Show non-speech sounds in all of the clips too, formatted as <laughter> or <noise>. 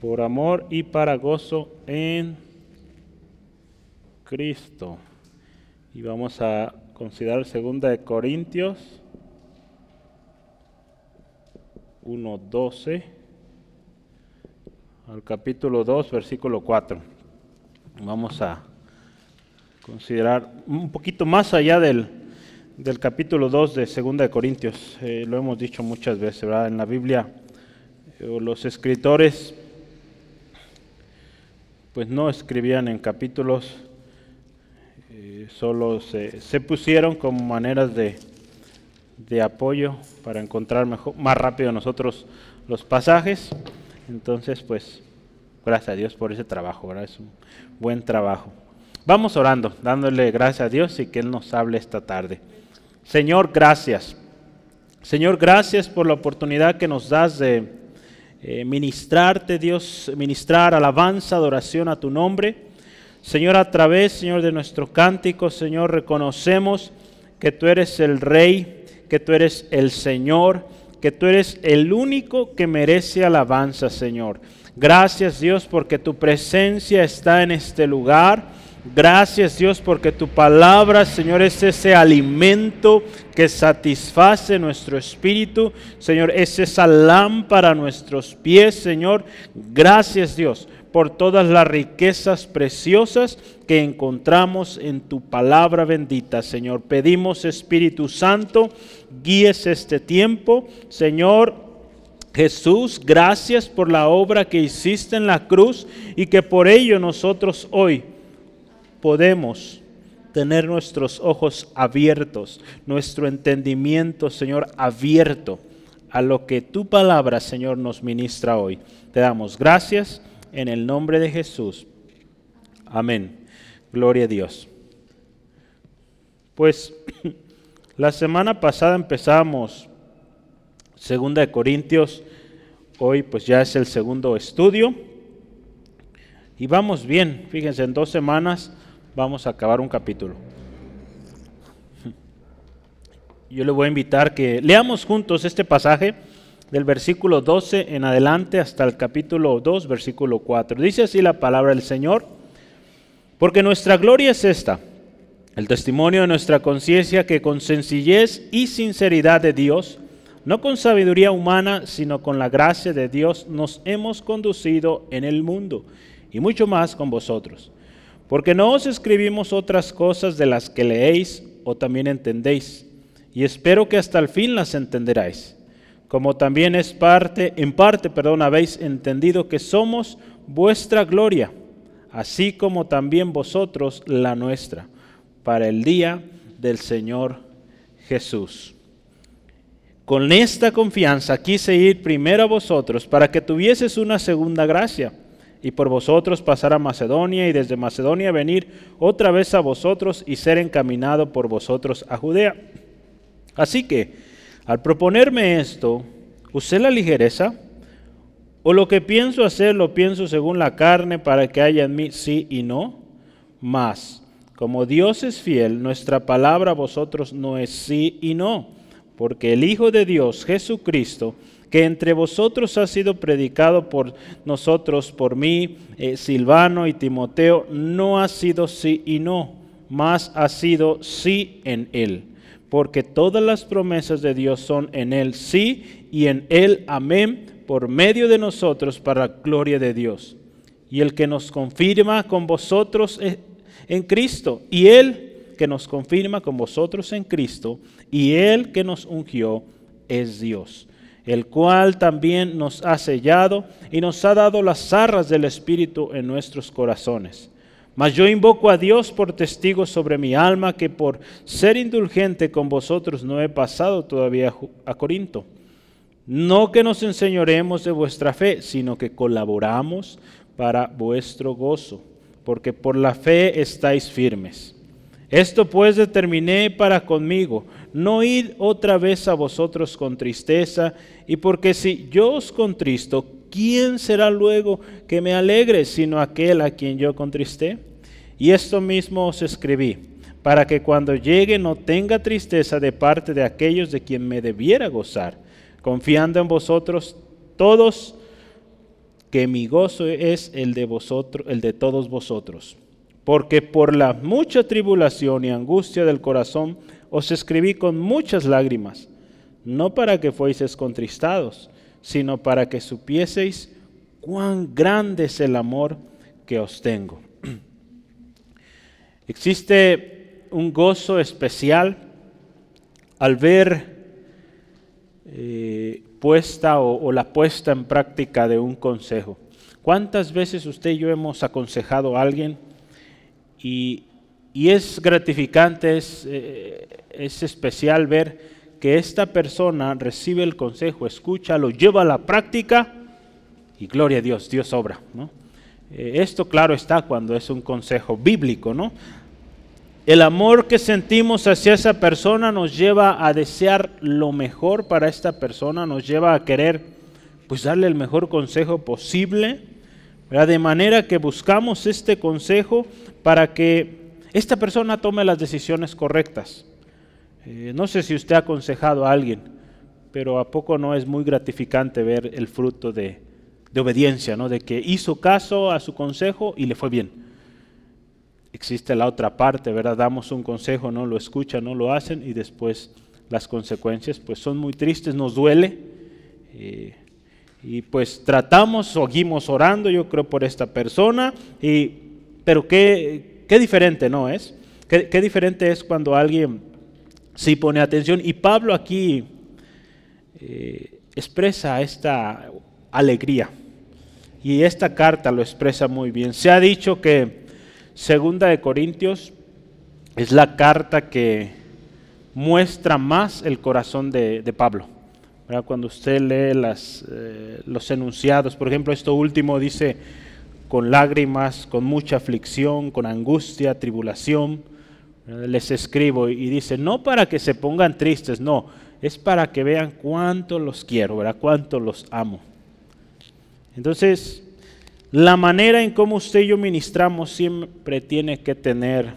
por amor y para gozo en Cristo. Y vamos a considerar segunda de Corintios 1:12 al capítulo 2, versículo 4. Vamos a considerar un poquito más allá del, del capítulo 2 de segunda de Corintios. Eh, lo hemos dicho muchas veces, ¿verdad? En la Biblia eh, los escritores pues no escribían en capítulos, eh, solo se, se, pusieron como maneras de, de apoyo para encontrar mejor, más rápido nosotros los pasajes. Entonces, pues, gracias a Dios por ese trabajo, ¿verdad? Es un buen trabajo. Vamos orando, dándole gracias a Dios y que Él nos hable esta tarde. Señor, gracias. Señor, gracias por la oportunidad que nos das de eh, ministrarte, Dios, ministrar alabanza, adoración a tu nombre. Señor, a través, Señor, de nuestro cántico, Señor, reconocemos que tú eres el Rey, que tú eres el Señor, que tú eres el único que merece alabanza, Señor. Gracias, Dios, porque tu presencia está en este lugar. Gracias Dios porque tu palabra, Señor, es ese alimento que satisface nuestro espíritu. Señor, es esa lámpara a nuestros pies, Señor. Gracias Dios por todas las riquezas preciosas que encontramos en tu palabra bendita, Señor. Pedimos, Espíritu Santo, guíes este tiempo, Señor. Jesús, gracias por la obra que hiciste en la cruz y que por ello nosotros hoy podemos tener nuestros ojos abiertos, nuestro entendimiento, Señor, abierto a lo que tu palabra, Señor, nos ministra hoy. Te damos gracias en el nombre de Jesús. Amén. Gloria a Dios. Pues <clears throat> la semana pasada empezamos Segunda de Corintios, hoy pues ya es el segundo estudio. Y vamos bien, fíjense, en dos semanas vamos a acabar un capítulo. Yo le voy a invitar que leamos juntos este pasaje del versículo 12 en adelante hasta el capítulo 2, versículo 4. Dice así la palabra del Señor, porque nuestra gloria es esta, el testimonio de nuestra conciencia que con sencillez y sinceridad de Dios, no con sabiduría humana, sino con la gracia de Dios, nos hemos conducido en el mundo, y mucho más con vosotros porque no os escribimos otras cosas de las que leéis o también entendéis, y espero que hasta el fin las entenderáis. Como también es parte, en parte, perdón, habéis entendido que somos vuestra gloria, así como también vosotros la nuestra, para el día del Señor Jesús. Con esta confianza quise ir primero a vosotros para que tuvieses una segunda gracia y por vosotros pasar a Macedonia y desde Macedonia venir otra vez a vosotros y ser encaminado por vosotros a Judea. Así que, al proponerme esto, ¿usé la ligereza? ¿O lo que pienso hacer lo pienso según la carne para que haya en mí sí y no? Mas, como Dios es fiel, nuestra palabra a vosotros no es sí y no, porque el Hijo de Dios, Jesucristo, que entre vosotros ha sido predicado por nosotros, por mí, eh, Silvano y Timoteo, no ha sido sí y no, más ha sido sí en él. Porque todas las promesas de Dios son en él sí y en él amén, por medio de nosotros para la gloria de Dios. Y el que nos confirma con vosotros en Cristo, y él que nos confirma con vosotros en Cristo, y él que nos ungió es Dios el cual también nos ha sellado y nos ha dado las arras del Espíritu en nuestros corazones. Mas yo invoco a Dios por testigo sobre mi alma que por ser indulgente con vosotros no he pasado todavía a Corinto. No que nos enseñoremos de vuestra fe, sino que colaboramos para vuestro gozo, porque por la fe estáis firmes. Esto pues determiné para conmigo, no ir otra vez a vosotros con tristeza, y porque si yo os contristo, ¿quién será luego que me alegre sino aquel a quien yo contristé? Y esto mismo os escribí, para que cuando llegue no tenga tristeza de parte de aquellos de quien me debiera gozar, confiando en vosotros todos que mi gozo es el de vosotros, el de todos vosotros. Porque por la mucha tribulación y angustia del corazón os escribí con muchas lágrimas, no para que fueseis contristados, sino para que supieseis cuán grande es el amor que os tengo. <clears throat> Existe un gozo especial al ver eh, puesta o, la puesta en práctica de un consejo. ¿Cuántas veces usted y yo hemos aconsejado a alguien y, es gratificante, es, eh, es especial ver que esta persona recibe el consejo, escucha, lo lleva a la práctica y gloria a Dios, Dios obra. ¿no? Eh, esto claro está cuando es un consejo bíblico, ¿no? El amor que sentimos hacia esa persona nos lleva a desear lo mejor para esta persona, nos lleva a querer pues darle el mejor consejo posible, de manera que buscamos este consejo para que esta persona tome las decisiones correctas. Eh, no sé si usted ha aconsejado a alguien, pero a poco no es muy gratificante ver el fruto de, de obediencia, ¿no? de que hizo caso a su consejo y le fue bien. Existe la otra parte, ¿verdad? Damos un consejo, no lo escuchan, no lo hacen y después las consecuencias pues son muy tristes, nos duele. Eh, y pues tratamos, seguimos orando, yo creo, por esta persona, y, pero qué, qué diferente no es. Qué, diferente es cuando alguien sí pone atención. Y Pablo aquí eh, expresa esta alegría. Y esta carta lo expresa muy bien. Se ha dicho que Segunda de Corintios es la carta que muestra más el corazón de, Pablo. Cuando usted lee eh, los enunciados, por ejemplo, esto último dice con lágrimas, con mucha aflicción, con angustia, tribulación, les escribo y dice, no para que se pongan tristes, no, es para que vean cuánto los quiero, cuánto los amo. Entonces, la manera en cómo usted y yo ministramos siempre tiene que tener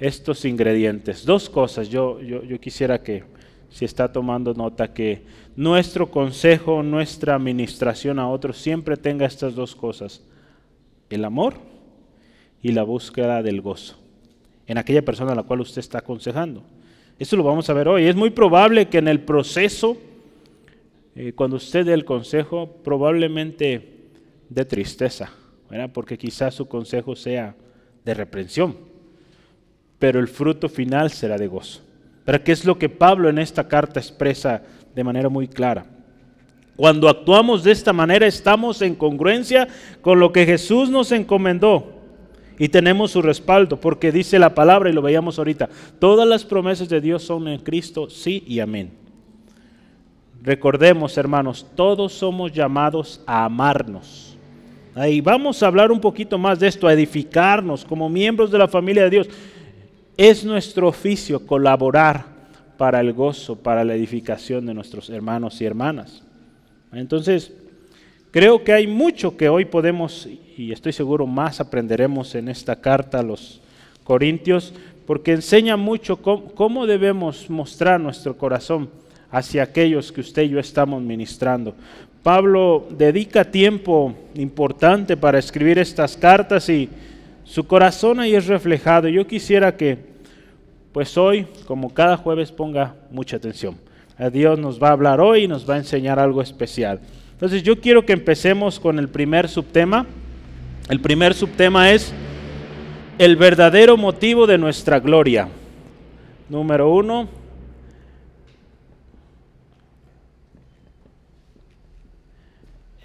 estos ingredientes. Dos cosas, yo, yo, yo quisiera que, si está tomando nota, que nuestro consejo, nuestra administración a otros siempre tenga estas dos cosas, el amor y la búsqueda del gozo en aquella persona a la cual usted está aconsejando. Eso lo vamos a ver hoy. Es muy probable que en el proceso, eh, cuando usted dé el consejo, probablemente de tristeza, porque quizás su consejo sea de reprensión, pero el fruto final será de gozo. Pero ¿qué es lo que Pablo en esta carta expresa de manera muy clara? Cuando actuamos de esta manera estamos en congruencia con lo que Jesús nos encomendó y tenemos su respaldo, porque dice la palabra y lo veíamos ahorita, todas las promesas de Dios son en Cristo, sí y amén. Recordemos, hermanos, todos somos llamados a amarnos. Ahí vamos a hablar un poquito más de esto, a edificarnos como miembros de la familia de Dios. Es nuestro oficio colaborar para el gozo, para la edificación de nuestros hermanos y hermanas. Entonces, Creo que hay mucho que hoy podemos, y estoy seguro más aprenderemos en esta carta a los Corintios, porque enseña mucho cómo, debemos mostrar nuestro corazón hacia aquellos que usted y yo estamos ministrando. Pablo dedica tiempo importante para escribir estas cartas y su corazón ahí es reflejado. Yo quisiera que, pues hoy, como cada jueves, ponga mucha atención. Dios nos va a hablar hoy y nos va a enseñar algo especial. Entonces yo quiero que empecemos con el primer subtema. El primer subtema es el verdadero motivo de nuestra gloria. Número uno.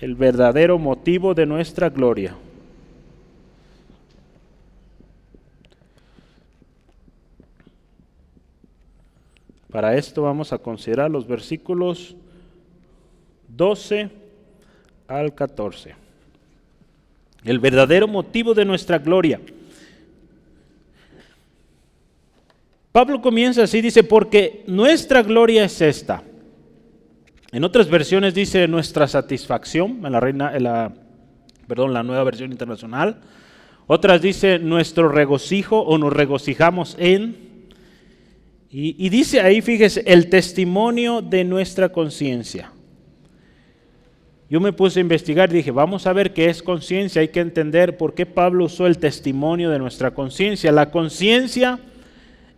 El verdadero motivo de nuestra gloria. Para esto vamos a considerar los versículos 12 al 14. El verdadero motivo de nuestra gloria. Pablo comienza así, dice, porque nuestra gloria es esta. En otras versiones dice nuestra satisfacción, en la, reina, en la, perdón, la nueva versión internacional. Otras dice nuestro regocijo o nos regocijamos en. Y, dice ahí, fíjese, el testimonio de nuestra conciencia. yo me puse a investigar dije, vamos a ver qué es conciencia, hay que entender por qué Pablo usó el testimonio de nuestra conciencia. La conciencia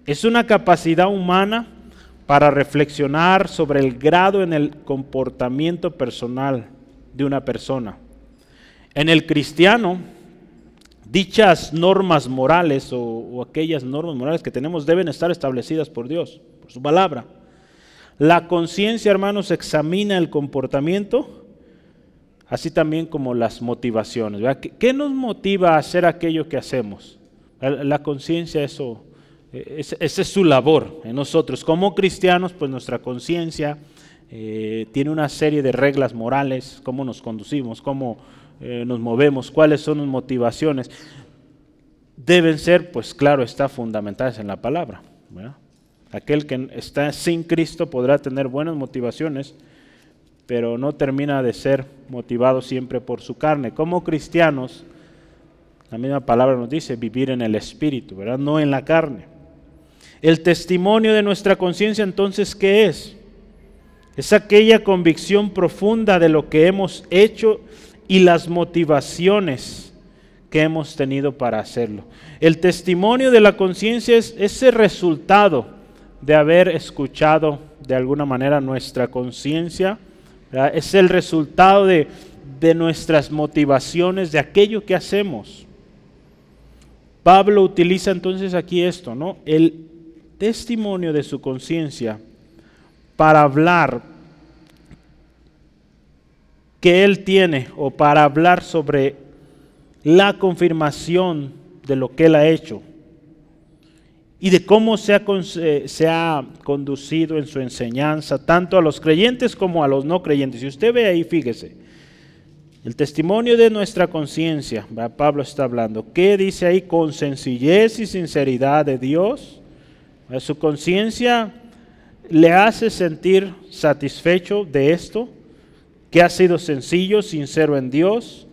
es una capacidad humana para reflexionar sobre el grado en el comportamiento personal de una persona. En el cristiano, dichas normas morales o, aquellas normas morales que tenemos deben estar establecidas por Dios, por su palabra. La conciencia, hermanos, examina el comportamiento, así también como las motivaciones. ¿Qué, nos motiva a hacer aquello que hacemos? La, conciencia, eso, esa es su labor en nosotros. Como cristianos, pues nuestra conciencia eh, tiene una serie de reglas morales, cómo nos conducimos, cómo eh, nos movemos, cuáles son las motivaciones, deben ser, pues claro, está fundamentadas en la palabra. Aquel que está sin Cristo podrá tener buenas motivaciones, pero no termina de ser motivado siempre por su carne. Como cristianos, la misma palabra nos dice vivir en el Espíritu, ¿verdad? No en la carne. El testimonio de nuestra conciencia entonces, ¿qué es? Es aquella convicción profunda de lo que hemos hecho y las motivaciones que hemos tenido para hacerlo. El testimonio de la conciencia es ese resultado de haber escuchado de alguna manera nuestra conciencia, es el resultado de, de nuestras motivaciones, de aquello que hacemos. Pablo utiliza entonces aquí esto, ¿no? El testimonio de su conciencia para hablar que él tiene o para hablar sobre la confirmación de lo que él ha hecho y de cómo se ha, eh, se ha, conducido en su enseñanza, tanto a los creyentes como a los no creyentes. Y usted ve ahí, fíjese, el testimonio de nuestra conciencia, Pablo está hablando, ¿qué dice ahí? Con sencillez y sinceridad de Dios. Su conciencia le hace sentir satisfecho de esto que ha sido sencillo, sincero en Dios,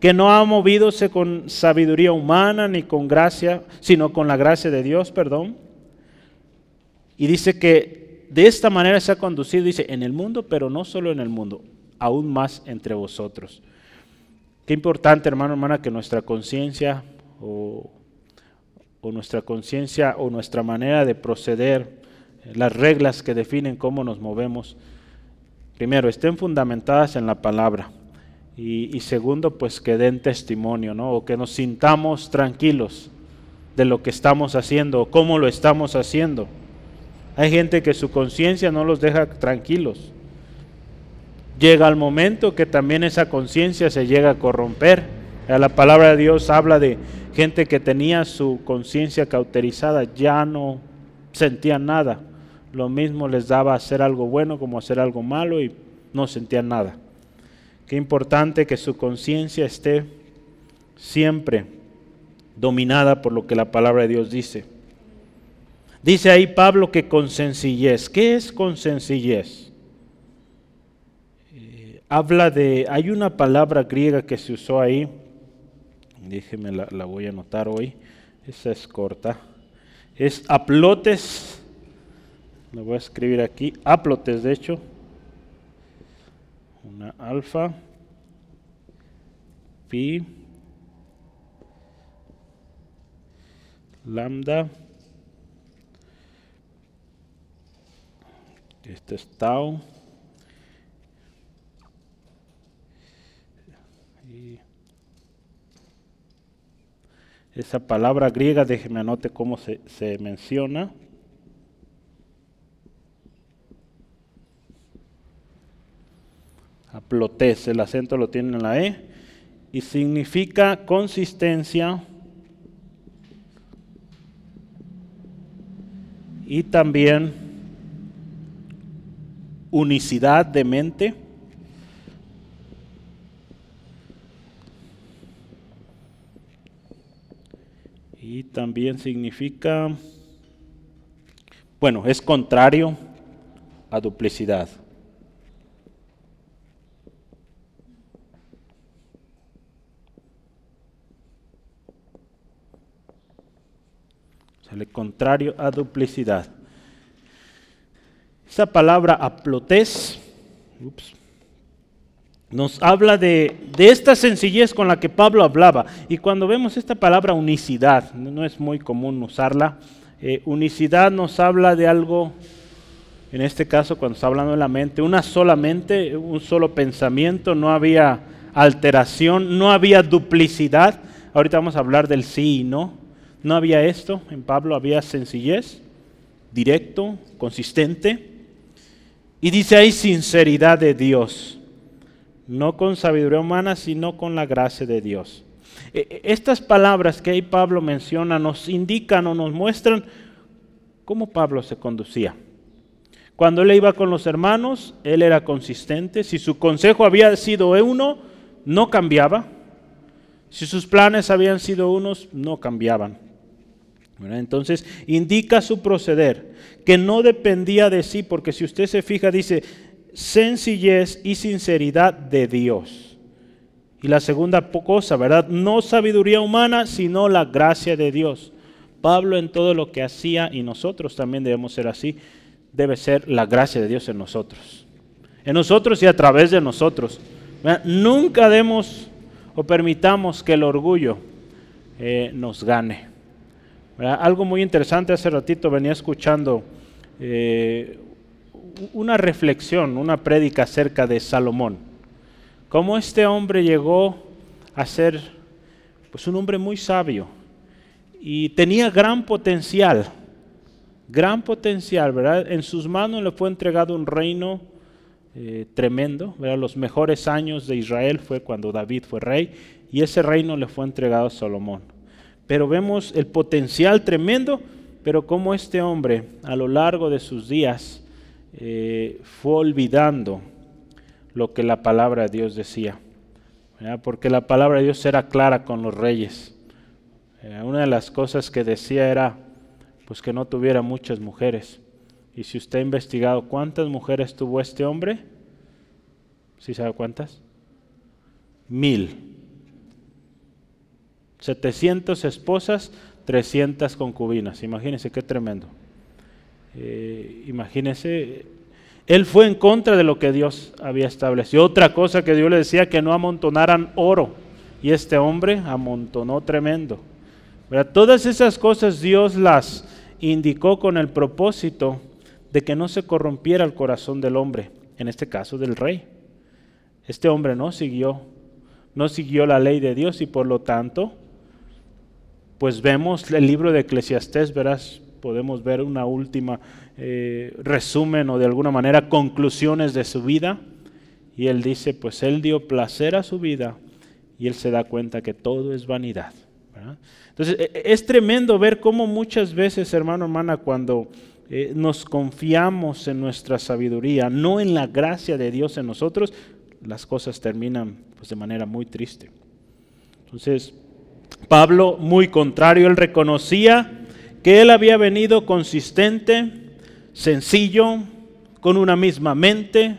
que no ha movidose con sabiduría humana ni con gracia, sino con la gracia de Dios, perdón. Y dice que de esta manera se ha conducido, dice, en el mundo, pero no solo en el mundo, aún más entre vosotros. Qué importante, hermano, hermana, que nuestra conciencia o, o nuestra conciencia o nuestra manera de proceder, las reglas que definen cómo nos movemos, primero, estén fundamentadas en la palabra. Y, segundo, pues que den testimonio, ¿no? O que nos sintamos tranquilos de lo que estamos haciendo o cómo lo estamos haciendo. Hay gente que su conciencia no los deja tranquilos. Llega el momento que también esa conciencia se llega a corromper. La palabra de Dios habla de gente que tenía su conciencia cauterizada, ya no sentían nada lo mismo les daba hacer algo bueno como hacer algo malo y no sentían nada. Qué importante que su conciencia esté siempre dominada por lo que la palabra de Dios dice. Dice ahí Pablo que con sencillez. ¿Qué es con sencillez? Eh, habla de, hay una palabra griega que se usó ahí, déjeme la, la voy a anotar hoy, esa es corta, es aplotes lo voy a escribir aquí, aplotes de hecho, una alfa, pi, lambda, este es tau, y esa palabra griega, déjeme anote cómo se, se menciona. Aplotés, el acento lo tiene en la E, y significa consistencia y también unicidad de mente. Y también significa, bueno, es contrario a duplicidad. Contrario a duplicidad. Esa palabra aplotés nos habla de, esta sencillez con la que Pablo hablaba. Y cuando vemos esta palabra unicidad, no es muy común usarla, eh, unicidad nos habla de algo, en este caso cuando está hablando de la mente, una sola mente, un solo pensamiento, no había alteración, no había duplicidad. Ahorita vamos a hablar del sí y no. No había esto, en Pablo había sencillez, directo, consistente. Y dice ahí sinceridad de Dios no con sabiduría humana, sino con la gracia de Dios. E, e, estas palabras que ahí Pablo menciona nos indican o nos muestran cómo Pablo se conducía. Cuando él iba con los hermanos, él era consistente. Si su consejo había sido uno, no cambiaba. Si sus planes habían sido unos, no cambiaban. Entonces indica su proceder, que no dependía de sí, porque si usted se fija, dice, sencillez y sinceridad de Dios. Y la segunda cosa, ¿verdad? No sabiduría humana, sino la gracia de Dios. Pablo en todo lo que hacía, y nosotros también debemos ser así, debe ser la gracia de Dios en nosotros. En nosotros y a través de nosotros. Nunca demos o permitamos que el orgullo eh, nos gane. Algo muy interesante, hace ratito venía escuchando eh, una reflexión, una prédica acerca de Salomón. Cómo este hombre llegó a ser pues, un hombre muy sabio y tenía gran potencial, gran potencial, ¿verdad? En sus manos le fue entregado un reino eh, tremendo. Los mejores años de Israel fue cuando David fue rey y ese reino le fue entregado a Salomón. Pero vemos el potencial tremendo, pero cómo este hombre a lo largo de sus días eh, fue olvidando lo que la palabra de Dios decía. Porque la palabra de Dios era clara con los reyes. Eh, una de las cosas que decía era pues que no tuviera muchas mujeres. Y si usted ha investigado cuántas mujeres tuvo este hombre, ¿sí sabe cuántas? Mil. 700 esposas, 300 concubinas. Imagínense qué tremendo. Eh, imagínense, él fue en contra de lo que Dios había establecido. Otra cosa que Dios le decía, que no amontonaran oro. Y este hombre amontonó tremendo. Todas esas cosas Dios las indicó con el propósito de que no se corrompiera el corazón del hombre, en este caso del rey. Este hombre no siguió, no siguió la ley de Dios y por lo tanto, pues vemos el libro de Eclesiastés, verás, podemos ver una última eh, resumen o de alguna manera conclusiones de su vida. Y él dice, pues él dio placer a su vida y él se da cuenta que todo es vanidad. Entonces e, e, es tremendo ver cómo muchas veces, hermano, hermana, cuando eh, nos confiamos en nuestra sabiduría, no en la gracia de Dios en nosotros, las cosas terminan pues, de manera muy triste. Entonces, Pablo, muy contrario, él reconocía que él había venido consistente, sencillo, con una misma mente,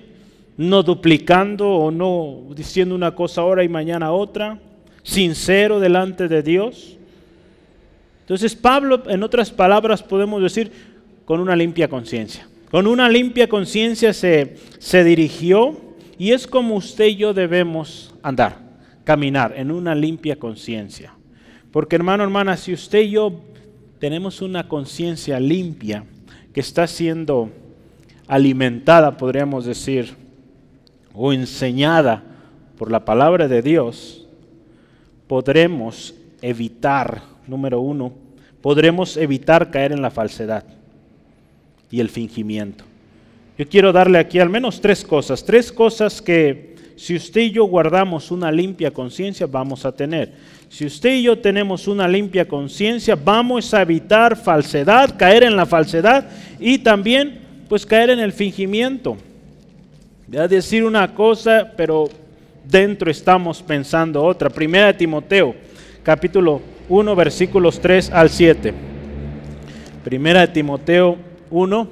no duplicando o no diciendo una cosa ahora y mañana otra, sincero delante de Dios. Entonces Pablo, en otras palabras, podemos decir, con una limpia conciencia. Con una limpia conciencia se, se dirigió y es como usted y yo debemos andar, caminar en una limpia conciencia. Porque hermano, hermana, si usted y yo tenemos una conciencia limpia que está siendo alimentada, podríamos decir, o enseñada por la palabra de Dios, podremos evitar, número uno, podremos evitar caer en la falsedad y el fingimiento. Yo quiero darle aquí al menos tres cosas, tres cosas que si usted y yo guardamos una limpia conciencia vamos a tener. Si usted y yo tenemos una limpia conciencia, vamos a evitar falsedad, caer en la falsedad y también pues caer en el fingimiento. Voy a decir una cosa, pero dentro estamos pensando otra. Primera de Timoteo, capítulo 1, versículos 3 al 7. Primera de Timoteo 1,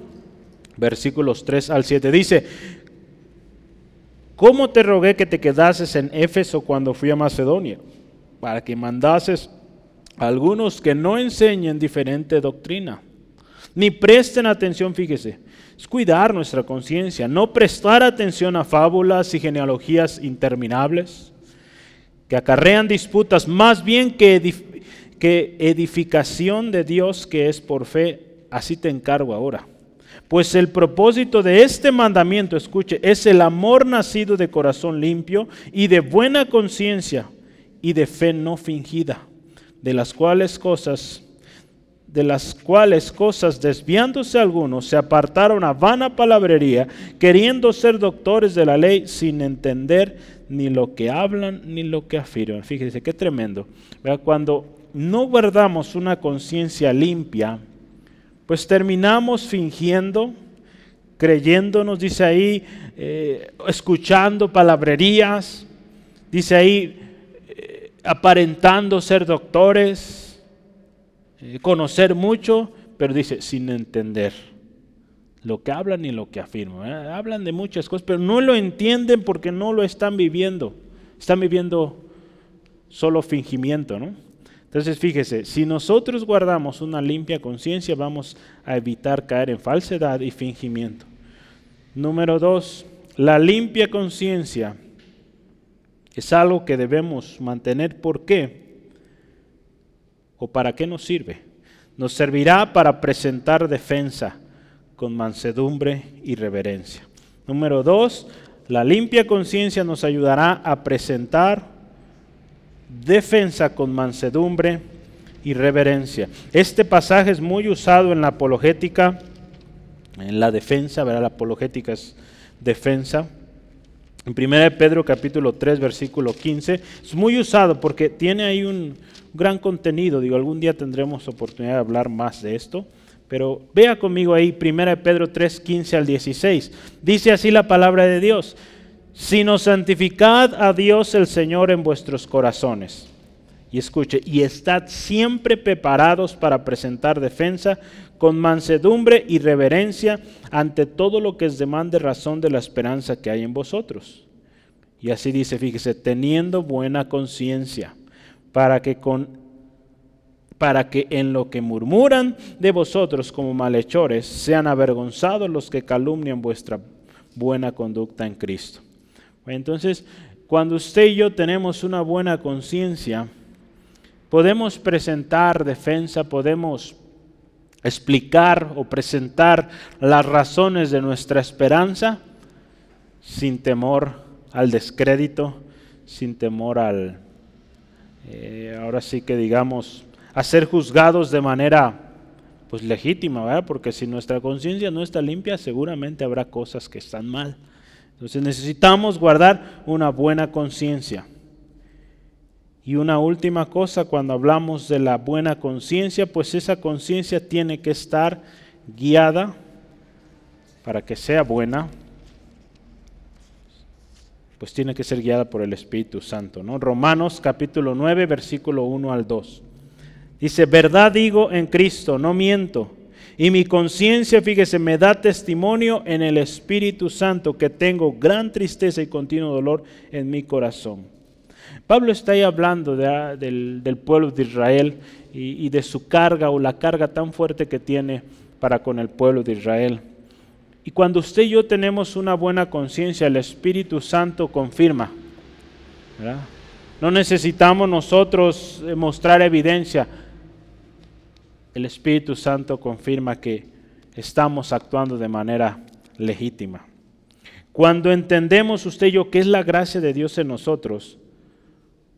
versículos 3 al 7. Dice, ¿cómo te rogué que te quedases en Éfeso cuando fui a Macedonia? Para que mandases a algunos que no enseñen diferente doctrina, Ni presten atención, fíjese, es cuidar nuestra conciencia, no prestar atención a fábulas y genealogías interminables que acarrean disputas, más bien que, que edificación de Dios que es por fe, así te encargo ahora. Pues el propósito de este mandamiento, escuche, es el amor nacido de corazón limpio y de buena conciencia y de fe no fingida, de las cuales cosas de las cuales cosas desviándose algunos se apartaron a vana palabrería, queriendo ser doctores de la ley sin entender ni lo que hablan ni lo que afirman. Fíjense qué tremendo. Cuando no guardamos una conciencia limpia, pues terminamos fingiendo, creyéndonos, dice ahí, eh, escuchando palabrerías, dice ahí, aparentando ser doctores, eh, conocer mucho, pero dice, sin entender lo que hablan y lo que afirman. Hablan de muchas cosas, pero no lo entienden porque no lo están viviendo. Están viviendo solo fingimiento, ¿no? Entonces fíjese, si nosotros guardamos una limpia conciencia, vamos a evitar caer en falsedad y fingimiento. Número dos, la limpia conciencia es algo que debemos mantener. ¿Por qué? ¿O para qué nos sirve? Nos servirá para presentar defensa con mansedumbre y reverencia. Número dos, la limpia conciencia nos ayudará a presentar defensa con mansedumbre y reverencia. Este pasaje es muy usado en la apologética, en la defensa, ¿verdad? La apologética es defensa. En 1 Pedro capítulo 3 versículo 15 es muy usado porque tiene ahí un gran contenido. Digo, algún día tendremos oportunidad de hablar más de esto. Pero vea conmigo ahí 1 Pedro 3, 15 al 16. Dice así la palabra de Dios sino santificad a Dios el Señor en vuestros corazones. Y escuche, y estad siempre preparados para presentar defensa con mansedumbre y reverencia ante todo lo que os demande razón de la esperanza que hay en vosotros. Y así dice, fíjese, teniendo buena conciencia, para que con para que en lo que murmuran de vosotros como malhechores sean avergonzados los que calumnian vuestra buena conducta en Cristo. Entonces, cuando usted y yo tenemos una buena conciencia, podemos presentar defensa, podemos explicar o presentar las razones de nuestra esperanza sin temor al descrédito, sin temor al, eh, ahora sí que digamos, a ser juzgados de manera pues legítima, ¿verdad? Porque si nuestra conciencia no está limpia, seguramente habrá cosas que están mal. Entonces necesitamos guardar una buena conciencia. Y una última cosa, cuando hablamos de la buena conciencia, pues esa conciencia tiene que estar guiada para que sea buena, pues tiene que ser guiada por el Espíritu Santo. ¿no? Romanos capítulo 9, versículo 1 al 2. Dice, verdad digo en Cristo, no miento. Y mi conciencia, fíjese, me da testimonio en el Espíritu Santo que tengo gran tristeza y continuo dolor en mi corazón. Pablo está ahí hablando del, pueblo de Israel y, de su carga o la carga tan fuerte que tiene para con el pueblo de Israel. Y cuando usted y yo tenemos una buena conciencia, el Espíritu Santo confirma. No necesitamos nosotros mostrar evidencia el Espíritu Santo confirma que estamos actuando de manera legítima. Cuando entendemos usted y yo qué es la gracia de Dios en nosotros,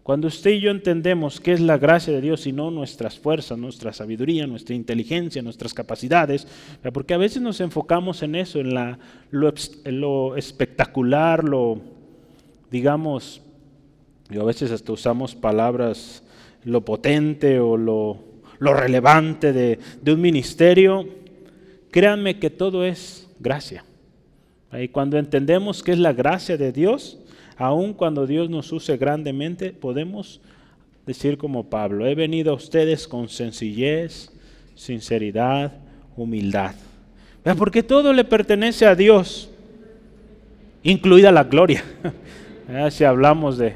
cuando usted y yo entendemos qué es la gracia de Dios y no nuestras fuerzas, nuestra sabiduría, nuestra inteligencia, nuestras capacidades, porque a veces nos enfocamos en eso, en, lo, lo espectacular, lo, digamos, y a veces hasta usamos palabras, lo potente o lo lo relevante de, un ministerio, créanme que todo es gracia. Y cuando entendemos que es la gracia de Dios, aun cuando Dios nos use grandemente, podemos decir como Pablo, he venido a ustedes con sencillez, sinceridad, humildad. Porque todo le pertenece a Dios, incluida la gloria. <laughs> Si hablamos de,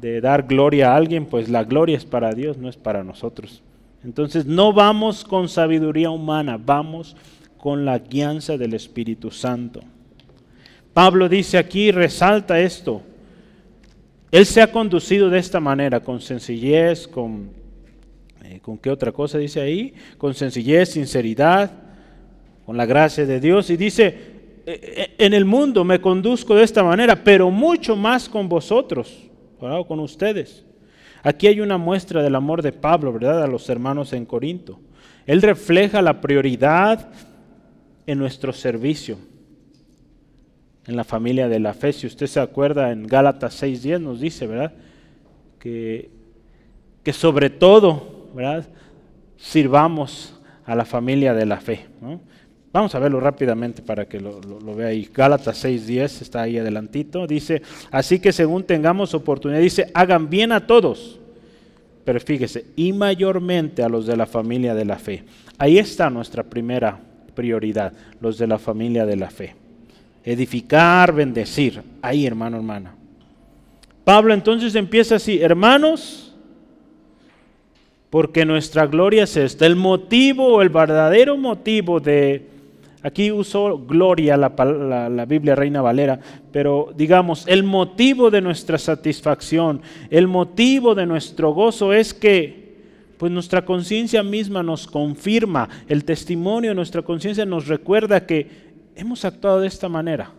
de dar gloria a alguien, pues la gloria es para Dios, no es para nosotros. Entonces no vamos con sabiduría humana, vamos con la guianza del Espíritu Santo. Pablo dice aquí, resalta esto. Él se ha conducido de esta manera, con sencillez, con, eh, ¿con qué otra cosa dice ahí? Con sencillez, sinceridad, con la gracia de Dios. Y dice, eh, eh, en el mundo me conduzco de esta manera, pero mucho más con vosotros, o con ustedes. Aquí hay una muestra del amor de Pablo, ¿verdad? A los hermanos en Corinto. Él refleja la prioridad en nuestro servicio, en la familia de la fe. Si usted se acuerda, en Gálatas 6.10 nos dice, ¿verdad? Que, que sobre todo, ¿verdad? Sirvamos a la familia de la fe. Vamos a verlo rápidamente para que lo, vea ahí. Gálatas 6.10 está ahí adelantito. Dice, así que según tengamos oportunidad, dice, hagan bien a todos. Pero fíjese, y mayormente a los de la familia de la fe. Ahí está nuestra primera prioridad, los de la familia de la fe. Edificar, bendecir. Ahí, hermano, hermana. Pablo entonces empieza así, hermanos, porque nuestra gloria es esta. El motivo, el verdadero motivo de Aquí usó gloria la, la, Biblia Reina Valera, pero digamos, el motivo de nuestra satisfacción, el motivo de nuestro gozo es que pues nuestra conciencia misma nos confirma, el testimonio de nuestra conciencia nos recuerda que hemos actuado de esta manera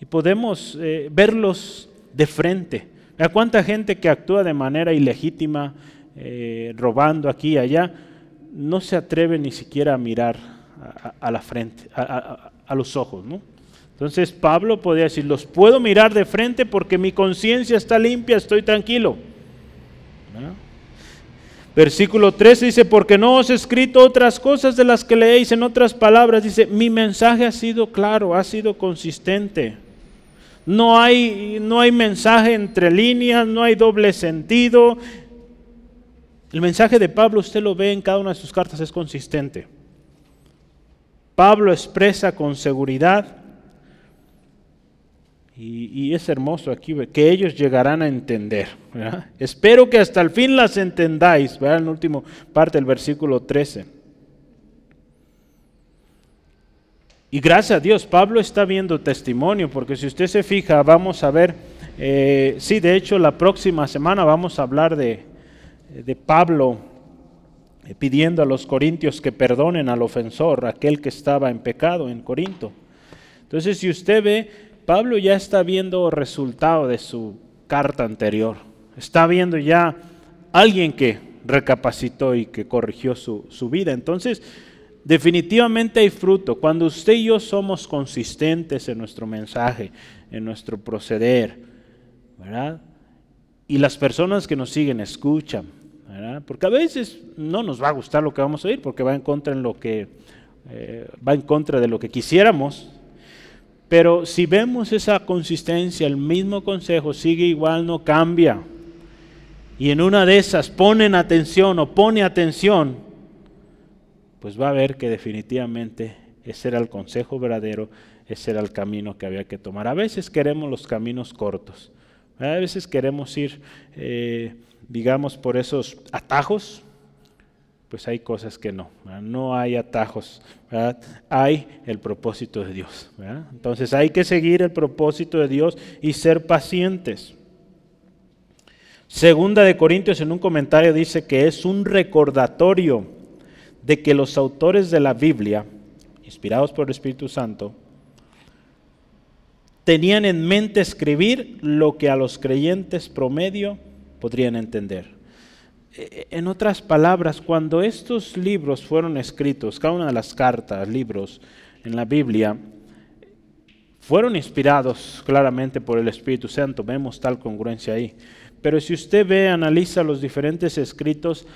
y podemos eh, verlos de frente. ¿A cuánta gente que actúa de manera ilegítima, eh, robando aquí y allá, no se atreve ni siquiera a mirar a, la frente, a, los ojos, ¿no? Entonces Pablo podía decir, los puedo mirar de frente porque mi conciencia está limpia, estoy tranquilo. Versículo 13 dice, porque no os he escrito otras cosas de las que leéis, en otras palabras, dice, mi mensaje ha sido claro, ha sido consistente. No hay, no hay mensaje entre líneas, no hay doble sentido. El mensaje de Pablo, usted lo ve en cada una de sus cartas, es consistente. Pablo expresa con seguridad, y, es hermoso aquí, que ellos llegarán a entender. Espero que hasta el fin las entendáis, ¿verdad? en la última parte del versículo 13. Y gracias a Dios, Pablo está viendo testimonio, porque si usted se fija, vamos a ver, eh, sí, de hecho la próxima semana vamos a hablar de, de Pablo eh, pidiendo a los corintios que perdonen al ofensor, aquel que estaba en pecado en Corinto. Entonces, si usted ve, Pablo ya está viendo resultado de su carta anterior. Está viendo ya alguien que recapacitó y que corrigió su, su vida. Entonces, definitivamente hay fruto. Cuando usted y yo somos consistentes en nuestro mensaje, en nuestro proceder, ¿verdad? Y las personas que nos siguen escuchan, porque a veces no nos va a gustar lo que vamos a oír, porque va en contra, lo que, eh, va en contra de lo que quisiéramos. Pero si vemos esa consistencia, el mismo consejo sigue igual, no cambia. Y en una de esas ponen atención o pone atención, pues va a ver que definitivamente ese era el consejo verdadero, ese era el camino que había que tomar. A veces queremos los caminos cortos, a veces queremos ir eh, digamos, por esos atajos, pues hay cosas que no, no hay atajos, hay el propósito de Dios. Entonces hay que seguir el propósito de Dios y ser pacientes. Segunda de Corintios en un comentario dice que es un recordatorio de que los autores de la Biblia, inspirados por el Espíritu Santo, tenían en mente escribir lo que a los creyentes promedio podrían entender. En otras palabras, cuando estos libros fueron escritos, cada una de las cartas, libros en la Biblia, fueron inspirados claramente por el Espíritu Santo, vemos tal congruencia ahí. Pero si usted ve, analiza los diferentes escritos,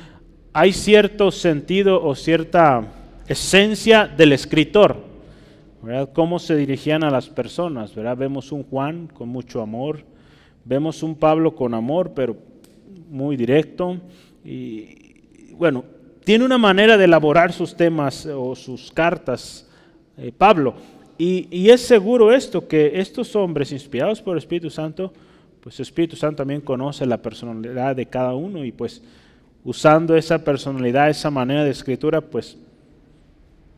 hay cierto sentido o cierta esencia del escritor, ¿verdad? Cómo se dirigían a las personas, ¿verdad? Vemos un Juan con mucho amor, vemos un Pablo con amor, pero muy directo. Y bueno, tiene una manera de elaborar sus temas o sus cartas, eh, Pablo. Y, es seguro esto, que estos hombres inspirados por el Espíritu Santo, pues el Espíritu Santo también conoce la personalidad de cada uno y pues usando esa personalidad, esa manera de escritura, pues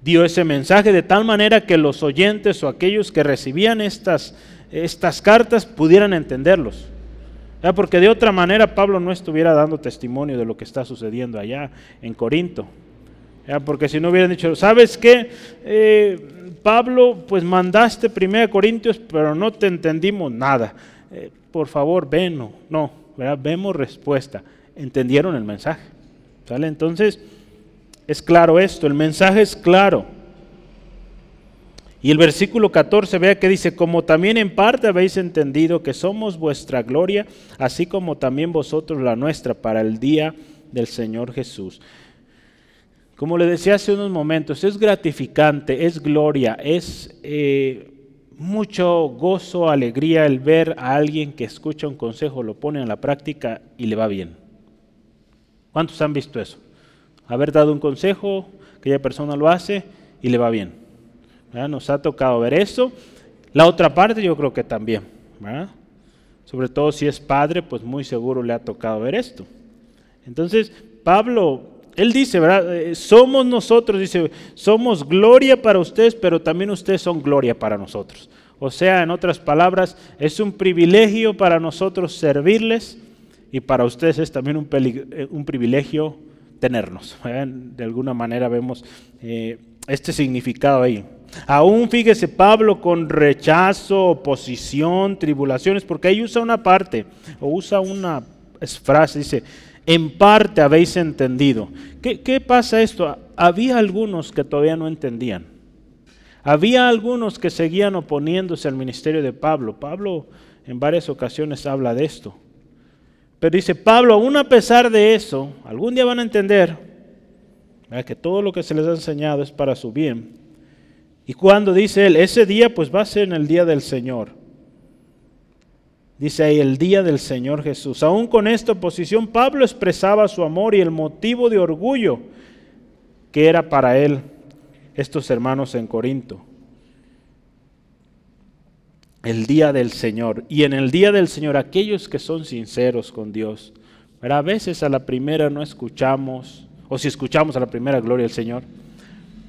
dio ese mensaje de tal manera que los oyentes o aquellos que recibían estas, estas cartas pudieran entenderlos. Porque de otra manera Pablo no estuviera dando testimonio de lo que está sucediendo allá en Corinto. Porque si no hubieran dicho, ¿sabes qué? Eh, Pablo, pues mandaste primero a Corintios, pero no te entendimos nada. Eh, por favor, ven, no, no, vemos respuesta. Entendieron el mensaje. ¿Sale? Entonces, es claro esto, el mensaje es claro. Y el versículo 14, vea que dice, como también en parte habéis entendido que somos vuestra gloria, así como también vosotros la nuestra para el día del Señor Jesús. Como le decía hace unos momentos, es gratificante, es gloria, es eh, mucho gozo, alegría el ver a alguien que escucha un consejo, lo pone en la práctica y le va bien. ¿Cuántos han visto eso? Haber dado un consejo, aquella persona lo hace y le va bien. Nos ha tocado ver eso. La otra parte yo creo que también. Sobre todo si es padre, pues muy seguro le ha tocado ver esto. Entonces, Pablo, él dice, ¿verdad? Eh, somos nosotros, dice, somos gloria para ustedes, pero también ustedes son gloria para nosotros. O sea, en otras palabras, es un privilegio para nosotros servirles y para ustedes es también un, eh, privilegio tenernos. De alguna manera vemos eh, este significado ahí. Aún fíjese Pablo con rechazo, oposición, tribulaciones, porque ahí usa una parte, o usa una frase, dice, en parte habéis entendido. ¿Qué, ¿Qué, pasa esto? Había algunos que todavía no entendían. Había algunos que seguían oponiéndose al ministerio de Pablo. Pablo en varias ocasiones habla de esto. Pero dice Pablo, aún a pesar de eso, algún día van a entender que todo lo que se les ha enseñado es para su bien. Y cuando dice él, ese día pues va a ser en el día del Señor. Dice ahí, el día del Señor Jesús. Aún con esta oposición, Pablo expresaba su amor y el motivo de orgullo que era para él estos hermanos en Corinto. El día del Señor. Y en el día del Señor, aquellos que son sinceros con Dios. Pero a veces a la primera no escuchamos, o si escuchamos a la primera, gloria al Señor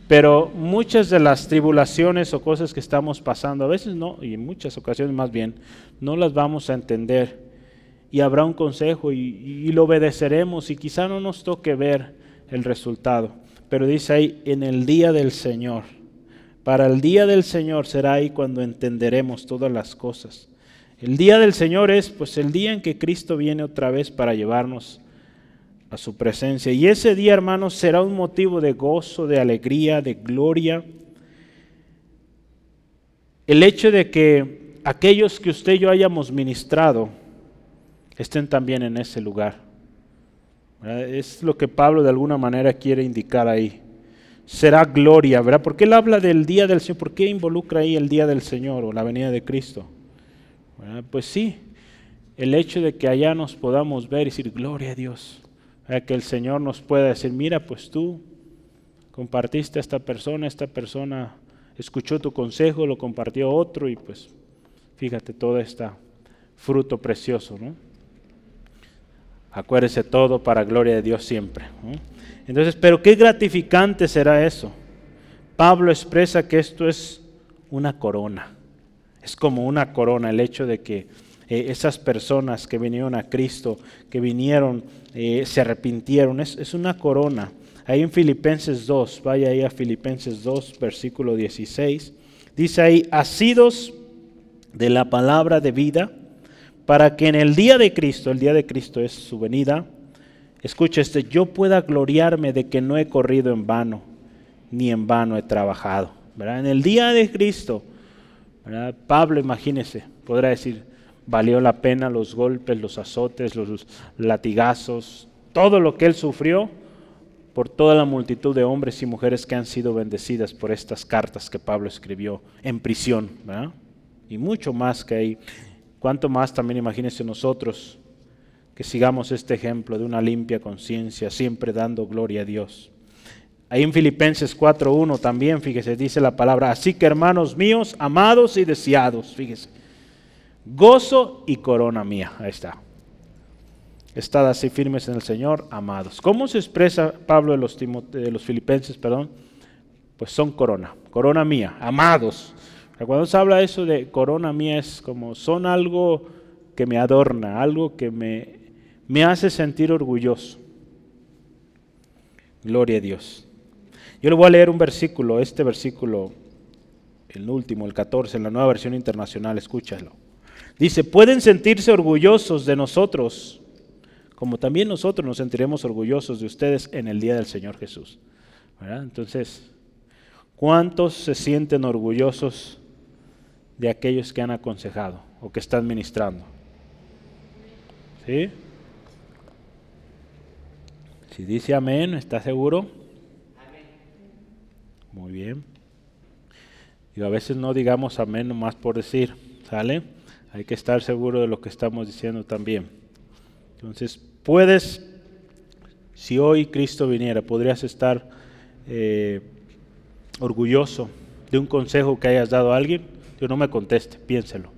pero muchas de las tribulaciones o cosas que estamos pasando, a veces no, y en muchas ocasiones más bien, no las vamos a entender. Y habrá un consejo y, lo obedeceremos y quizá no nos toque ver el resultado. Pero dice ahí, en el día del Señor. Para el día del Señor será ahí cuando entenderemos todas las cosas. El día del Señor es pues el día en que Cristo viene otra vez para llevarnos a su presencia. Y ese día, hermanos, será un motivo de gozo, de alegría, de gloria. El hecho de que aquellos que usted y yo hayamos ministrado estén también en ese lugar. Es lo que Pablo de alguna manera quiere indicar ahí. Será gloria, ¿verdad? Porque él habla del día del Señor. ¿Por qué involucra ahí el día del Señor o la venida de Cristo? Pues sí, el hecho de que allá nos podamos ver y decir, gloria a Dios a que el Señor nos pueda decir, mira, pues tú compartiste a esta persona, esta persona escuchó tu consejo, lo compartió otro y pues fíjate todo este fruto precioso, ¿no? Acuérdese todo para gloria de Dios siempre. Entonces, pero qué gratificante será eso. Pablo expresa que esto es una corona. Es como una corona el hecho de que eh, esas personas que vinieron a Cristo, que vinieron, eh, se arrepintieron. Es, es, una corona. Ahí en Filipenses 2, vaya ahí a Filipenses 2, versículo 16. Dice ahí, asidos de la palabra de vida, para que en el día de Cristo, el día de Cristo es su venida, escuche este, yo pueda gloriarme de que no he corrido en vano, ni en vano he trabajado. ¿verdad? En el día de Cristo. Pablo, imagínese, podrá decir, valió la pena los golpes, los azotes, los latigazos, todo lo que él sufrió por toda la multitud de hombres y mujeres que han sido bendecidas por estas cartas que Pablo escribió en prisión. Y mucho más que ahí. Cuanto más también imagínense nosotros que sigamos este ejemplo de una limpia conciencia, siempre dando gloria a Dios. Ahí en Filipenses 4.1 también, fíjese, dice la palabra, así que hermanos míos, amados y deseados, fíjese, gozo y corona mía. Ahí está. Estad así firmes en el Señor, amados. ¿Cómo se expresa Pablo de los, de los filipenses? Perdón? Pues son corona, corona mía, amados. Cuando se habla eso de corona mía es como son algo que me adorna, algo que me, me hace sentir orgulloso. Gloria a Dios. Yo le voy a leer un versículo, este versículo, el último, el 14, en la nueva versión internacional, escúchalo. Dice, pueden sentirse orgullosos de nosotros, como también nosotros nos sentiremos orgullosos de ustedes en el día del Señor Jesús. Entonces, ¿cuántos se sienten orgullosos de aquellos que han aconsejado o que están ministrando? ¿Sí? Si dice amén, ¿está seguro? Muy bien. Y a veces no digamos amén nomás por decir, ¿sale? Hay que estar seguro de lo que estamos diciendo también. Entonces, puedes, si hoy Cristo viniera, podrías estar eh, orgulloso de un consejo que hayas dado a alguien. Yo no me conteste, piénselo.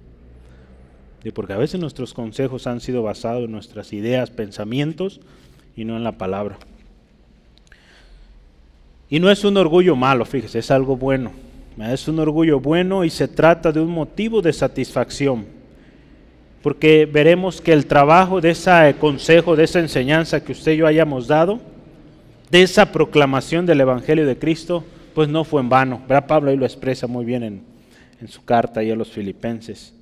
Y porque a veces nuestros consejos han sido basados en nuestras ideas, pensamientos y no en la palabra. Y no es un orgullo malo, fíjese, es algo bueno. Es un orgullo bueno y se trata de un motivo de satisfacción. Porque veremos que el trabajo de ese consejo, de esa enseñanza que usted y yo hayamos dado, de esa proclamación del Evangelio de Cristo, pues no fue en vano. ¿Verdad? Pablo ahí lo expresa muy bien en, en su carta a los filipenses.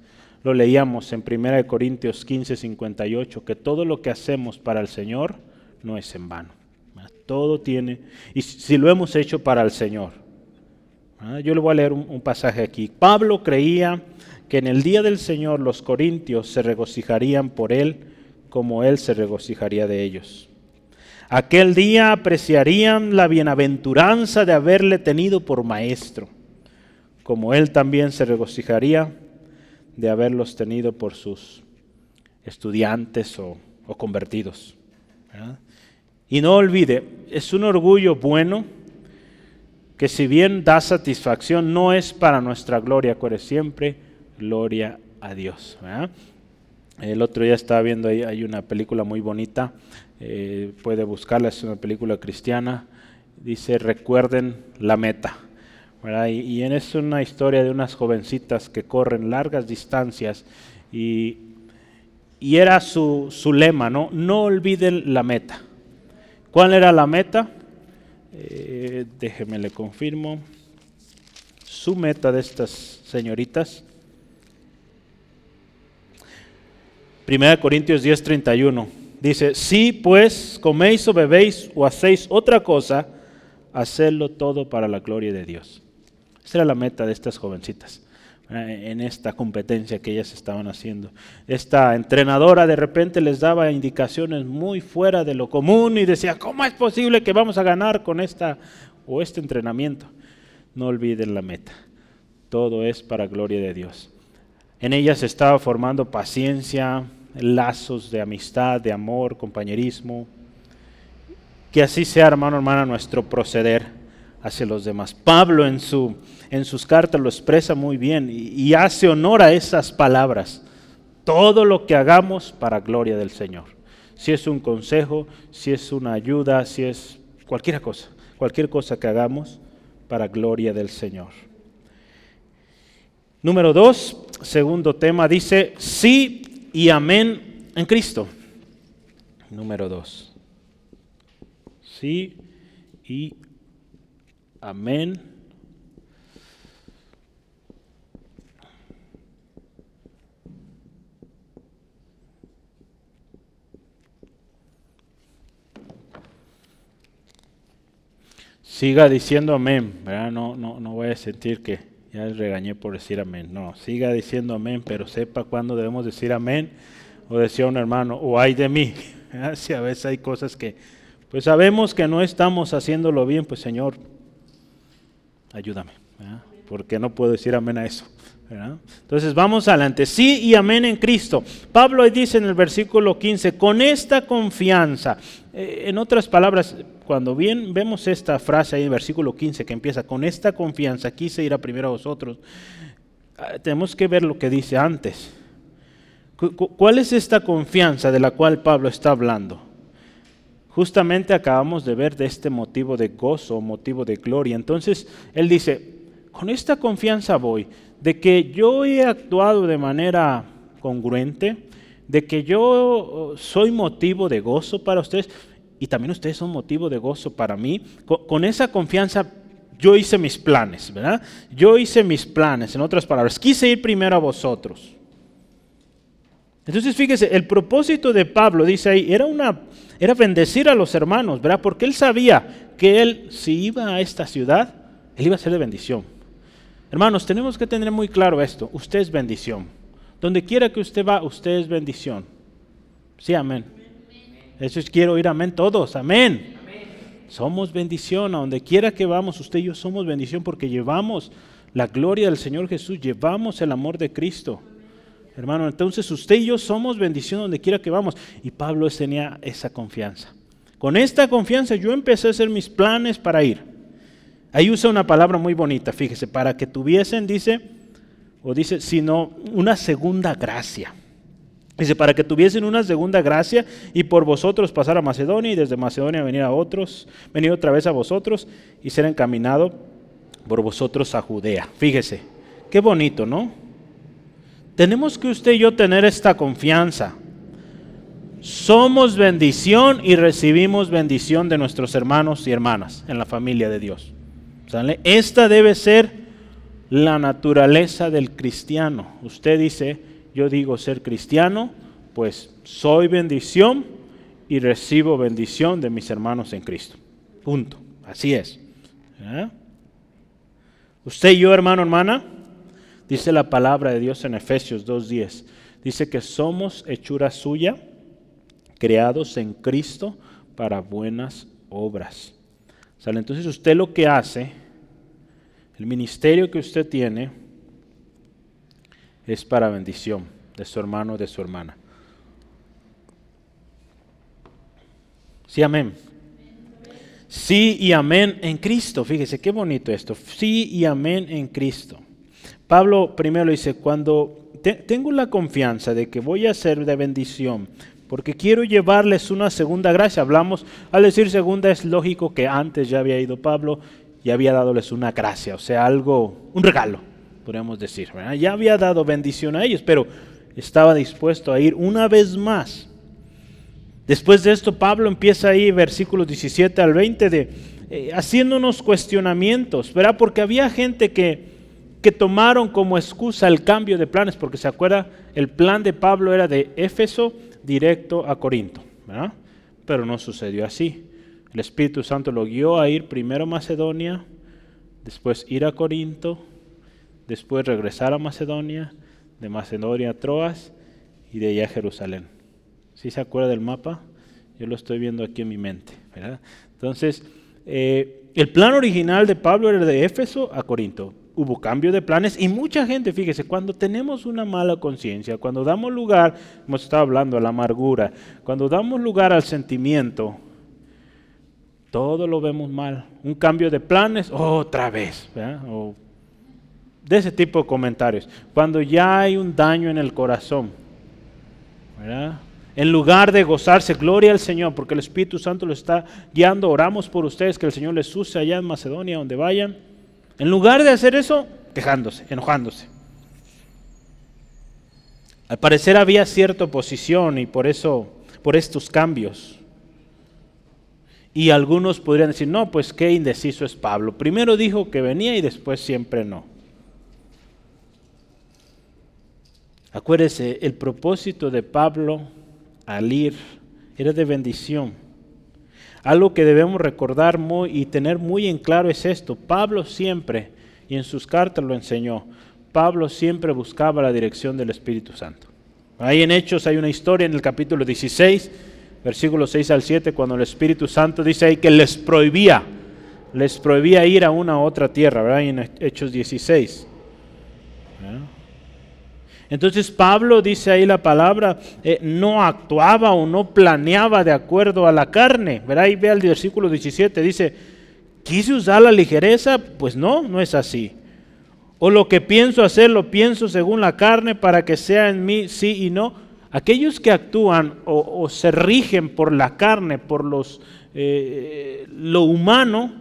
Lo leíamos en 1 Corintios 15, 58, que todo lo que hacemos para el Señor no es en vano. Todo tiene, y si lo hemos hecho para el Señor. Yo le voy a leer un, pasaje aquí. Pablo creía que en el día del Señor los corintios se regocijarían por él como él se regocijaría de ellos. Aquel día apreciarían la bienaventuranza de haberle tenido por maestro, como él también se regocijaría de haberlos tenido por sus estudiantes o, convertidos. Y no olvide, es un orgullo bueno que si bien da satisfacción, no es para nuestra gloria, corre siempre gloria a Dios. El otro día estaba viendo ahí, hay una película muy bonita, eh, puede buscarla, es una película cristiana, dice recuerden la meta. Y, es una historia de unas jovencitas que corren largas distancias y, era su, su lema, ¿no? No olviden la meta. ¿Cuál era la meta? Eh, déjeme le confirmo. Su meta de estas señoritas. 1 Corintios 10:31 dice, si pues coméis o bebéis o hacéis otra cosa, hacedlo todo para la gloria de Dios. Esa era la meta de estas jovencitas en esta competencia que ellas estaban haciendo. Esta entrenadora de repente les daba indicaciones muy fuera de lo común y decía, ¿cómo es posible que vamos a ganar con esta o este entrenamiento? No olviden la meta. Todo es para gloria de Dios. En ellas se estaba formando paciencia, lazos de amistad, de amor, compañerismo. Que así sea, hermano, hermana, nuestro proceder hacia los demás. Pablo en su en sus cartas lo expresa muy bien y, hace honor a esas palabras. Todo lo que hagamos para gloria del Señor. Si es un consejo, si es una ayuda, si es cualquier cosa, cualquier cosa que hagamos para gloria del Señor. Número dos, segundo tema, dice sí y amén en Cristo. Número dos. Sí y amén Siga diciendo amén, ¿verdad? No, no, no voy a sentir que ya les regañé por decir amén. No, siga diciendo amén, pero sepa cuándo debemos decir amén. O decía un hermano, o ay de mí. <laughs> Si a veces hay cosas que, pues sabemos que no estamos haciéndolo bien, pues Señor, ayúdame. Porque no puedo decir amén a eso. Entonces vamos adelante. Sí y amén en Cristo. Pablo dice en el versículo 15, con esta confianza. Eh, en otras palabras, cuando bien vemos esta frase ahí en versículo 15 que empieza, con esta confianza quise ir a primero a vosotros, ah, tenemos que ver lo que dice antes. ¿Cuál es esta confianza de la cual Pablo está hablando? Justamente acabamos de ver de este motivo de gozo, motivo de gloria. Entonces, él dice, con esta confianza voy, de que yo he actuado de manera congruente, de que yo oh, soy motivo de gozo para ustedes y también ustedes son motivo de gozo para mí. Con, esa confianza yo hice mis planes, ¿verdad? Yo hice mis planes, en otras palabras, quise ir primero a vosotros. Entonces fíjese, el propósito de Pablo, dice ahí, era, una, era bendecir a los hermanos, ¿verdad? Porque él sabía que él, si iba a esta ciudad, él iba a ser de bendición. Hermanos, tenemos que tener muy claro esto, usted es bendición. Donde quiera que usted va, usted es bendición. Sí, amén. Eso es, quiero oír amén todos, amén. Somos bendición, a donde quiera que vamos, usted y yo somos bendición porque llevamos la gloria del Señor Jesús, llevamos el amor de Cristo. Hermano, entonces usted y yo somos bendición donde quiera que vamos. Y Pablo tenía esa confianza. Con esta confianza yo empecé a hacer mis planes para ir. Ahí usa una palabra muy bonita, fíjese, para que tuviesen, dice, o dice, sino una segunda gracia. Dice, para que tuviesen una segunda gracia y por vosotros pasar a Macedonia y desde Macedonia venir a otros, venir otra vez a vosotros y ser encaminado por vosotros a Judea. Fíjese, qué bonito, ¿no? Tenemos que usted y yo tener esta confianza. Somos bendición y recibimos bendición de nuestros hermanos y hermanas en la familia de Dios. Esta debe ser la naturaleza del cristiano. Usted dice, yo digo ser cristiano, pues soy bendición y recibo bendición de mis hermanos en Cristo. Punto. Así es. Usted y yo, hermano, hermana, dice la palabra de Dios en Efesios 2.10. Dice que somos hechura suya, creados en Cristo para buenas obras. Entonces usted lo que hace el ministerio que usted tiene es para bendición de su hermano o de su hermana. Sí, amén. Sí y amén en Cristo. Fíjese qué bonito esto. Sí y amén en Cristo. Pablo primero dice, cuando tengo la confianza de que voy a ser de bendición, porque quiero llevarles una segunda gracia. Hablamos, al decir segunda es lógico que antes ya había ido Pablo y había dadoles una gracia, o sea, algo, un regalo, podríamos decir. Ya había dado bendición a ellos, pero estaba dispuesto a ir una vez más. Después de esto, Pablo empieza ahí, versículos 17 al 20, de, eh, haciendo unos cuestionamientos, ¿verdad? Porque había gente que, que tomaron como excusa el cambio de planes, porque se acuerda, el plan de Pablo era de Éfeso directo a Corinto, ¿verdad? Pero no sucedió así. El Espíritu Santo lo guió a ir primero a Macedonia, después ir a Corinto, después regresar a Macedonia, de Macedonia a Troas y de allá a Jerusalén. ¿Sí se acuerda del mapa? Yo lo estoy viendo aquí en mi mente. Entonces, eh, el plan original de Pablo era de Éfeso a Corinto. Hubo cambio de planes y mucha gente, fíjese, cuando tenemos una mala conciencia, cuando damos lugar, hemos estado hablando, a la amargura, cuando damos lugar al sentimiento, todo lo vemos mal. Un cambio de planes, otra vez. de ese tipo de comentarios. Cuando ya hay un daño en el corazón. En lugar de gozarse, gloria al Señor, porque el Espíritu Santo lo está guiando. Oramos por ustedes, que el Señor les use allá en Macedonia, donde vayan. En lugar de hacer eso, quejándose, enojándose. Al parecer había cierta oposición y por eso, por estos cambios. Y algunos podrían decir, no, pues qué indeciso es Pablo. Primero dijo que venía y después siempre no. Acuérdese, el propósito de Pablo al ir era de bendición. Algo que debemos recordar muy, y tener muy en claro es esto. Pablo siempre, y en sus cartas lo enseñó, Pablo siempre buscaba la dirección del Espíritu Santo. Ahí en Hechos hay una historia en el capítulo 16 versículos 6 al 7, cuando el Espíritu Santo dice ahí que les prohibía, les prohibía ir a una otra tierra, ¿verdad? En Hechos 16. Entonces Pablo dice ahí la palabra, eh, no actuaba o no planeaba de acuerdo a la carne, ¿verdad? Ahí ve el versículo 17, dice, ¿quise usar la ligereza? Pues no, no es así. O lo que pienso hacer, lo pienso según la carne para que sea en mí sí y no Aquellos que actúan o, se rigen por la carne, por los, eh, lo humano,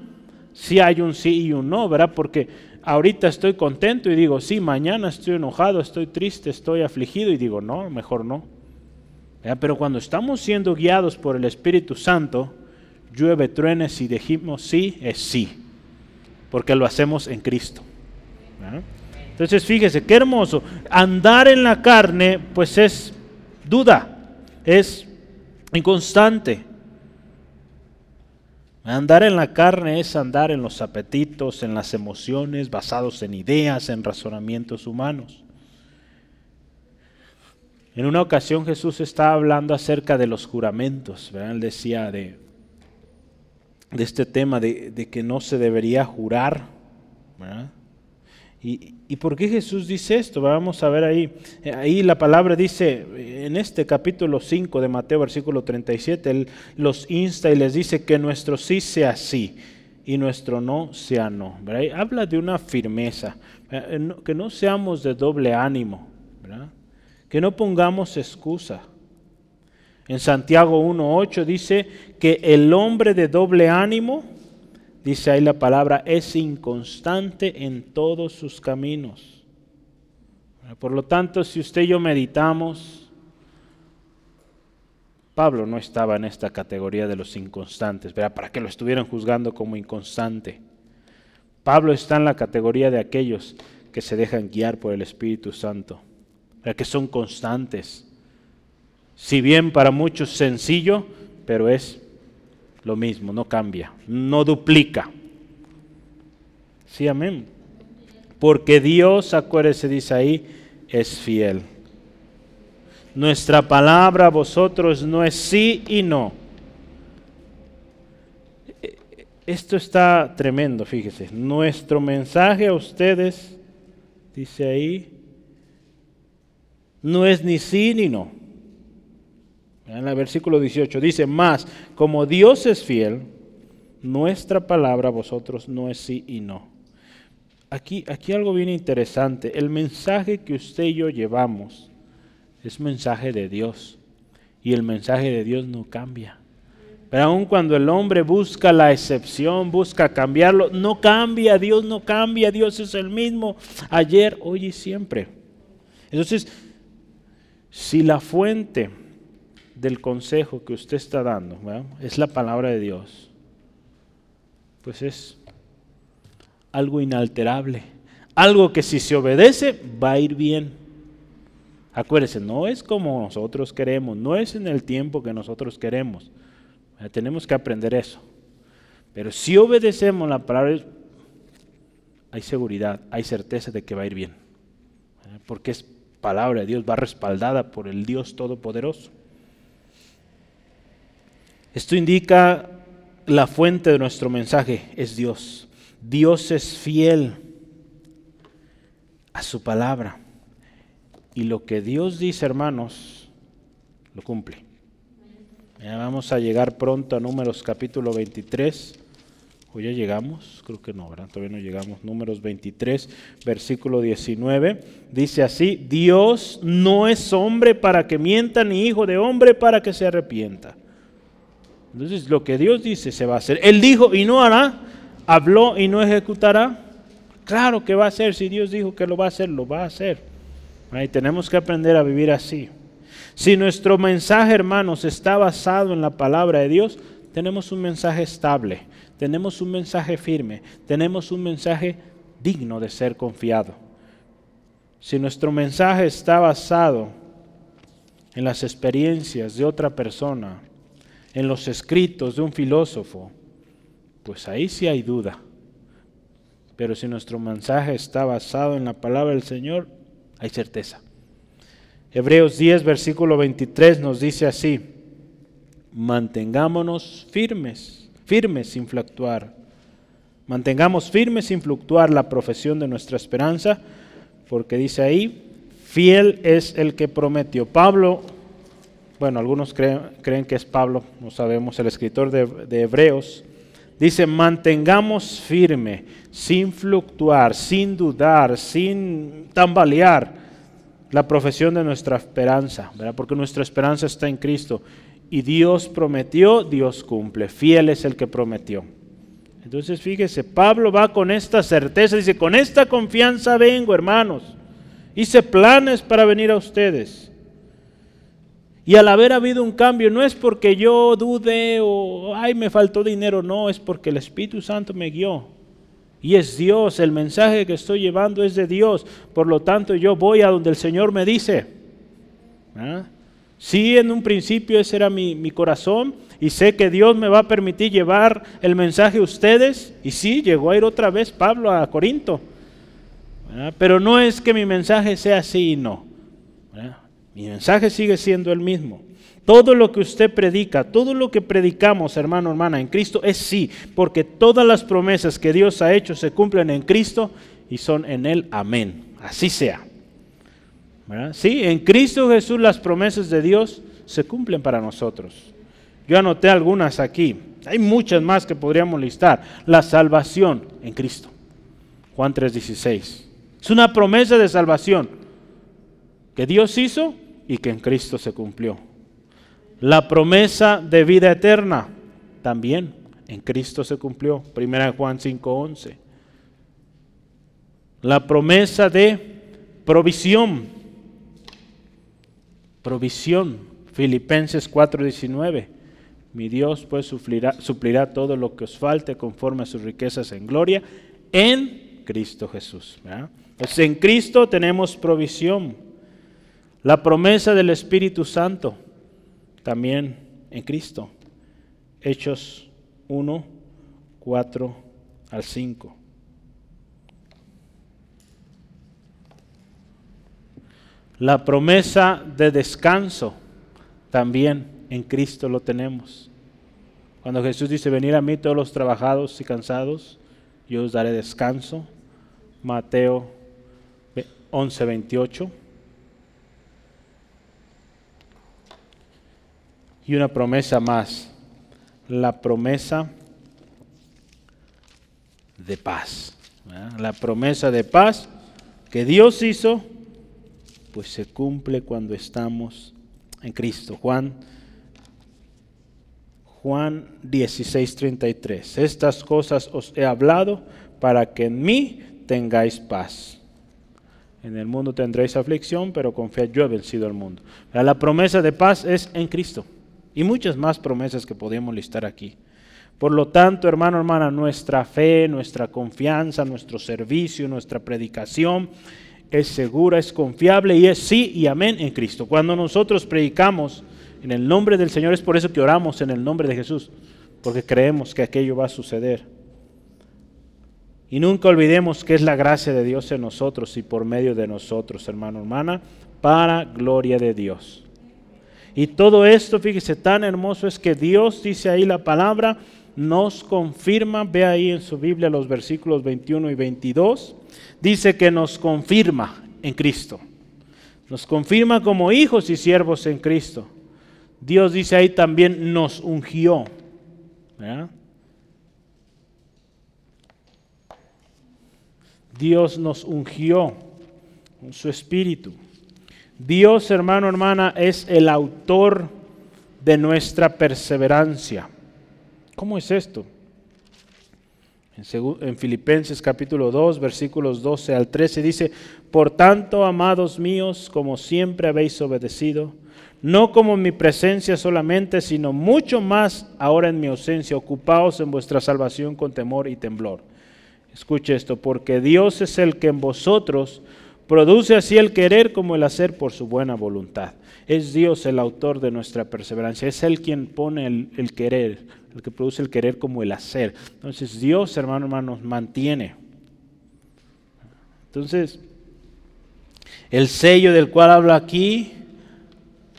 si hay un sí y un no, ¿verdad? Porque ahorita estoy contento y digo, sí, mañana estoy enojado, estoy triste, estoy afligido y digo, no, mejor no. Pero cuando estamos siendo guiados por el Espíritu Santo, llueve, truenes y dijimos sí, es sí, porque lo hacemos en Cristo. Entonces fíjese, qué hermoso. Andar en la carne, pues es duda, es inconstante. Andar en la carne es andar en los apetitos, en las emociones, basados en ideas, en razonamientos humanos. En una ocasión Jesús estaba hablando acerca de los juramentos, Él decía de, de este tema de, que no se debería jurar. ¿Y, ¿Y, por qué Jesús dice esto? Vamos a ver ahí. Ahí la palabra dice, en este capítulo 5 de Mateo, versículo 37, Él los insta y les dice que nuestro sí sea sí y nuestro no sea no. Habla de una firmeza, que no seamos de doble ánimo, que no pongamos excusa. En Santiago 1.8 dice que el hombre de doble ánimo, dice ahí la palabra, es inconstante en todos sus caminos. Por lo tanto, si usted y yo meditamos, Pablo no estaba en esta categoría de los inconstantes, ¿verdad? para que lo estuvieran juzgando como inconstante. Pablo está en la categoría de aquellos que se dejan guiar por el Espíritu Santo, que son constantes. Si bien para muchos sencillo, pero es lo mismo, no cambia, no duplica. Sí, amén. Porque Dios, acuérdese, dice ahí, es fiel. Nuestra palabra a vosotros no es sí y no. Esto está tremendo, fíjese. Nuestro mensaje a ustedes, dice ahí, no es ni sí ni no. En el versículo 18 dice, más, como Dios es fiel, nuestra palabra vosotros no es sí y no. Aquí, aquí algo bien interesante. El mensaje que usted y yo llevamos es mensaje de Dios. Y el mensaje de Dios no cambia. Pero aun cuando el hombre busca la excepción, busca cambiarlo, no cambia, Dios no cambia, Dios es el mismo ayer, hoy y siempre. Entonces, si la fuente del consejo que usted está dando es la palabra de Dios, pues es algo inalterable, algo que si se obedece va a ir bien. Acuérdese, no es como nosotros queremos, no es en el tiempo que nosotros queremos. Tenemos que aprender eso. Pero si obedecemos la palabra, hay seguridad, hay certeza de que va a ir bien. Porque es palabra de Dios, va respaldada por el Dios Todopoderoso. Esto indica la fuente de nuestro mensaje, es Dios. Dios es fiel a su palabra. Y lo que Dios dice, hermanos, lo cumple. Vamos a llegar pronto a Números capítulo 23. ¿O ya llegamos? Creo que no, ¿verdad? Todavía no llegamos. Números 23, versículo 19. Dice así, Dios no es hombre para que mienta, ni hijo de hombre para que se arrepienta. Entonces lo que Dios dice se va a hacer. Él dijo y no hará, habló y no ejecutará. Claro que va a hacer, si Dios dijo que lo va a hacer, lo va a hacer. Y tenemos que aprender a vivir así. Si nuestro mensaje, hermanos, está basado en la palabra de Dios, tenemos un mensaje estable, tenemos un mensaje firme, tenemos un mensaje digno de ser confiado. Si nuestro mensaje está basado en las experiencias de otra persona, en los escritos de un filósofo, pues ahí sí hay duda. Pero si nuestro mensaje está basado en la palabra del Señor, hay certeza. Hebreos 10, versículo 23 nos dice así, mantengámonos firmes, firmes sin fluctuar. Mantengamos firmes sin fluctuar la profesión de nuestra esperanza, porque dice ahí, fiel es el que prometió. Pablo, bueno, algunos creen, que es Pablo, no sabemos, el escritor de, de Hebreos, dice, mantengamos firme, sin fluctuar, sin dudar, sin tambalear la profesión de nuestra esperanza, ¿verdad? porque nuestra esperanza está en Cristo. Y Dios prometió, Dios cumple. Fiel es el que prometió. Entonces fíjese, Pablo va con esta certeza, dice, con esta confianza vengo, hermanos. Hice planes para venir a ustedes. Y al haber habido un cambio, no es porque yo dude o, ay, me faltó dinero, no, es porque el Espíritu Santo me guió. Y es Dios, el mensaje que estoy llevando es de Dios. Por lo tanto, yo voy a donde el Señor me dice. ¿Ah? Sí, en un principio ese era mi, mi, corazón y sé que Dios me va a permitir llevar el mensaje a ustedes. Y sí, llegó a ir otra vez Pablo a Corinto. Pero no es que mi mensaje sea así y no. Mi mensaje sigue siendo el mismo. Todo lo que usted predica, todo lo que predicamos, hermano, hermana, en Cristo es sí, porque todas las promesas que Dios ha hecho se cumplen en Cristo y son en Él. Amén. Así sea. Sí, en Cristo Jesús las promesas de Dios se cumplen para nosotros. Yo anoté algunas aquí. Hay muchas más que podríamos listar. La salvación en Cristo. Juan 3:16. Es una promesa de salvación que Dios hizo y que en Cristo se cumplió. La promesa de vida eterna también en Cristo se cumplió. Primera Juan 5:11. La promesa de provisión. Provisión. Filipenses 4:19. Mi Dios pues suplirá, suplirá, todo lo que os falte conforme a sus riquezas en gloria en Cristo Jesús. Pues en Cristo tenemos provisión. La promesa del Espíritu Santo también en Cristo. Hechos 1, 4 al 5. La promesa de descanso también en Cristo lo tenemos. Cuando Jesús dice, venir a mí todos los trabajados y cansados, yo os daré descanso. Mateo 11, 28. Y una promesa más, la promesa de paz. La promesa de paz que Dios hizo, pues se cumple cuando estamos en Cristo. Juan Juan 16:33. Estas cosas os he hablado para que en mí tengáis paz. En el mundo tendréis aflicción, pero confiad, yo he vencido al mundo. La promesa de paz es en Cristo. Y muchas más promesas que podemos listar aquí. Por lo tanto, hermano, hermana, nuestra fe, nuestra confianza, nuestro servicio, nuestra predicación es segura, es confiable y es sí y amén en Cristo. Cuando nosotros predicamos en el nombre del Señor es por eso que oramos en el nombre de Jesús, porque creemos que aquello va a suceder. Y nunca olvidemos que es la gracia de Dios en nosotros y por medio de nosotros, hermano, hermana, para gloria de Dios. Y todo esto, fíjese, tan hermoso es que Dios, dice ahí la palabra, nos confirma, ve ahí en su Biblia los versículos 21 y 22, dice que nos confirma en Cristo. Nos confirma como hijos y siervos en Cristo. Dios dice ahí también nos ungió. Dios nos ungió con su espíritu. Dios, hermano, hermana, es el autor de nuestra perseverancia. ¿Cómo es esto? En, en, Filipenses capítulo 2, versículos 12 al 13 dice, Por tanto, amados míos, como siempre habéis obedecido, no como en mi presencia solamente, sino mucho más ahora en mi ausencia, ocupaos en vuestra salvación con temor y temblor. Escuche esto, porque Dios es el que en vosotros produce así el querer como el hacer por su buena voluntad. Es Dios el autor de nuestra perseverancia, es Él quien pone el, querer, el que produce el querer como el hacer. Entonces Dios, hermano, hermano, nos mantiene. Entonces, el sello del cual habla aquí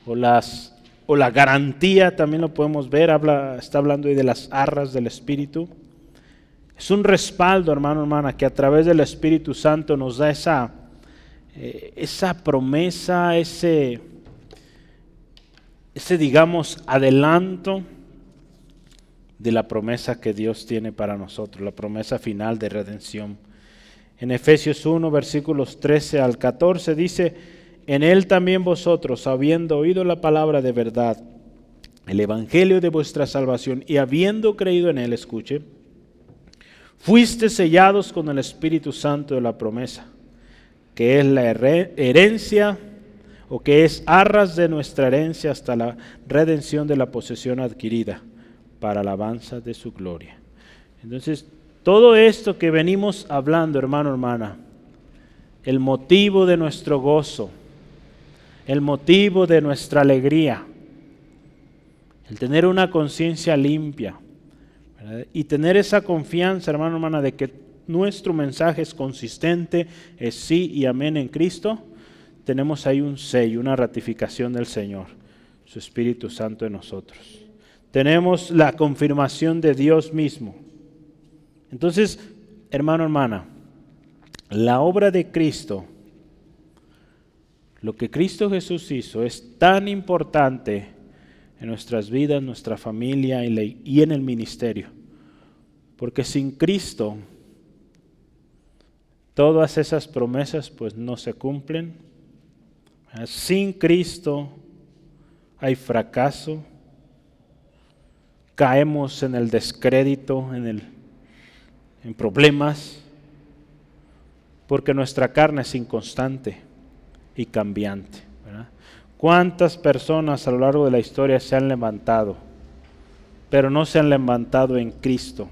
o, las, o la garantía, también lo podemos ver, habla, está hablando ahí de las arras del Espíritu. Es un respaldo, hermano, hermana, que a través del Espíritu Santo nos da esa, eh, esa promesa, ese, ese, digamos, adelanto de la promesa que Dios tiene para nosotros, la promesa final de redención. En Efesios 1, versículos 13 al 14 dice, en él también vosotros, habiendo oído la palabra de verdad, el evangelio de vuestra salvación, y habiendo creído en él, escuche, fuiste sellados con el Espíritu Santo de la promesa, que es la herencia o que es arras de nuestra herencia hasta la redención de la posesión adquirida para alabanza de su gloria. Entonces, todo esto que venimos hablando, hermano, hermana, el motivo de nuestro gozo, el motivo de nuestra alegría, el tener una conciencia limpia y tener esa confianza, hermano, hermana, de que nuestro mensaje es consistente, es sí y amén en Cristo, tenemos ahí un sello, una ratificación del Señor, su Espíritu Santo en nosotros. Tenemos la confirmación de Dios mismo. Entonces, hermano, hermana, la obra de Cristo, lo que Cristo Jesús hizo es tan importante en nuestras vidas, nuestra familia y en el ministerio. Porque sin Cristo, todas esas promesas pues no se cumplen. Sin Cristo hay fracaso, caemos en el descrédito, en, el, en problemas, porque nuestra carne es inconstante y cambiante. ¿Cuántas personas a lo largo de la historia se han levantado, pero no se han levantado en Cristo?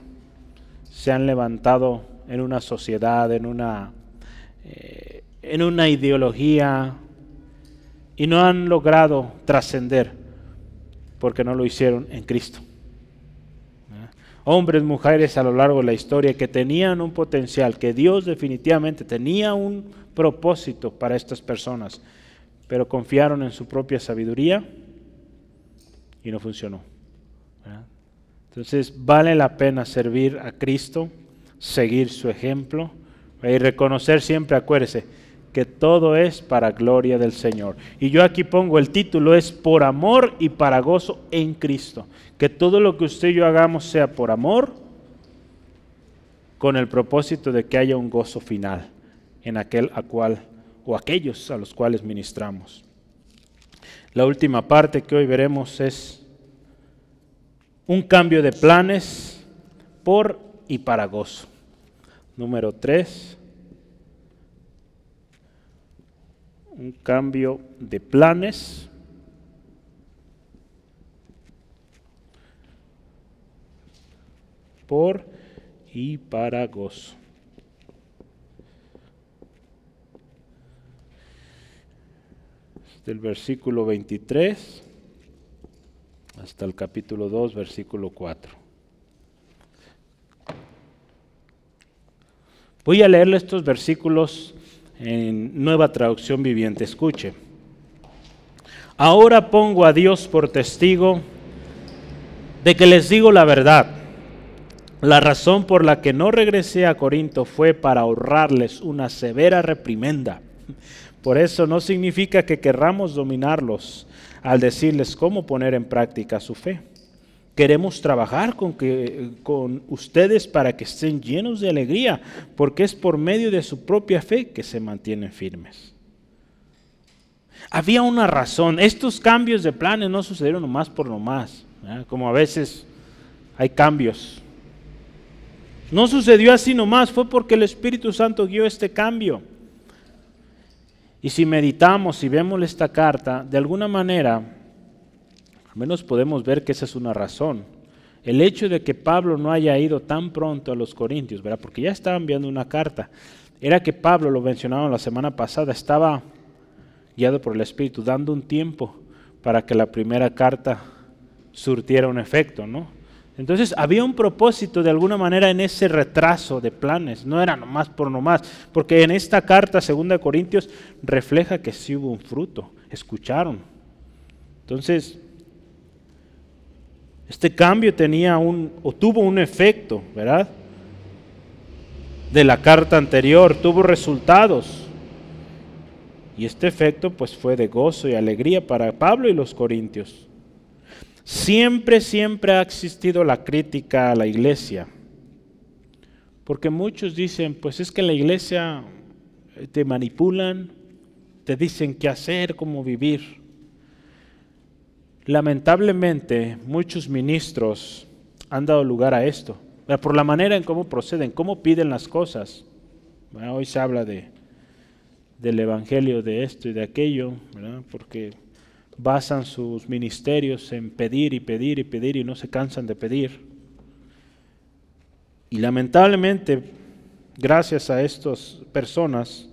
Se han levantado en una sociedad, en una, eh, en una ideología, y no han logrado trascender porque no lo hicieron en Cristo. Hombres, mujeres a lo largo de la historia que tenían un potencial, que Dios definitivamente tenía un propósito para estas personas, pero confiaron en su propia sabiduría y no funcionó. Entonces vale la pena servir a Cristo, seguir su ejemplo y reconocer siempre, acuérdese, que todo es para gloria del Señor. Y yo aquí pongo el título, es por amor y para gozo en Cristo. Que todo lo que usted y yo hagamos sea por amor, con el propósito de que haya un gozo final en aquel a cual o aquellos a los cuales ministramos. La última parte que hoy veremos es un cambio de planes por y para gozo. Número 3 un cambio de planes. por y para gozo. Del versículo 23 hasta el capítulo 2, versículo 4. Voy a leerle estos versículos en nueva traducción viviente. Escuche. Ahora pongo a Dios por testigo de que les digo la verdad. La razón por la que no regresé a Corinto fue para ahorrarles una severa reprimenda. Por eso no significa que querramos dominarlos al decirles cómo poner en práctica su fe. Queremos trabajar con, que, con ustedes para que estén llenos de alegría, porque es por medio de su propia fe que se mantienen firmes. Había una razón. Estos cambios de planes no sucedieron nomás por nomás, como a veces hay cambios. No sucedió así nomás, fue porque el Espíritu Santo guió este cambio. Y si meditamos y vemos esta carta, de alguna manera al menos podemos ver que esa es una razón. El hecho de que Pablo no haya ido tan pronto a los Corintios, ¿verdad? Porque ya estaba enviando una carta. Era que Pablo, lo mencionaba la semana pasada, estaba guiado por el Espíritu, dando un tiempo para que la primera carta surtiera un efecto, ¿no? Entonces había un propósito de alguna manera en ese retraso de planes, no era nomás por nomás, porque en esta carta, segunda de Corintios, refleja que sí hubo un fruto, escucharon. Entonces, este cambio tenía un, o tuvo un efecto, ¿verdad? De la carta anterior, tuvo resultados. Y este efecto pues fue de gozo y alegría para Pablo y los corintios. Siempre, siempre ha existido la crítica a la iglesia. Porque muchos dicen, pues es que la iglesia te manipulan, te dicen qué hacer, cómo vivir. Lamentablemente, muchos ministros han dado lugar a esto, por la manera en cómo proceden, cómo piden las cosas. hoy se habla de, del evangelio de esto y de aquello, porque basan sus ministerios en pedir y pedir y pedir y no se cansan de pedir. Y lamentablemente, gracias a estas personas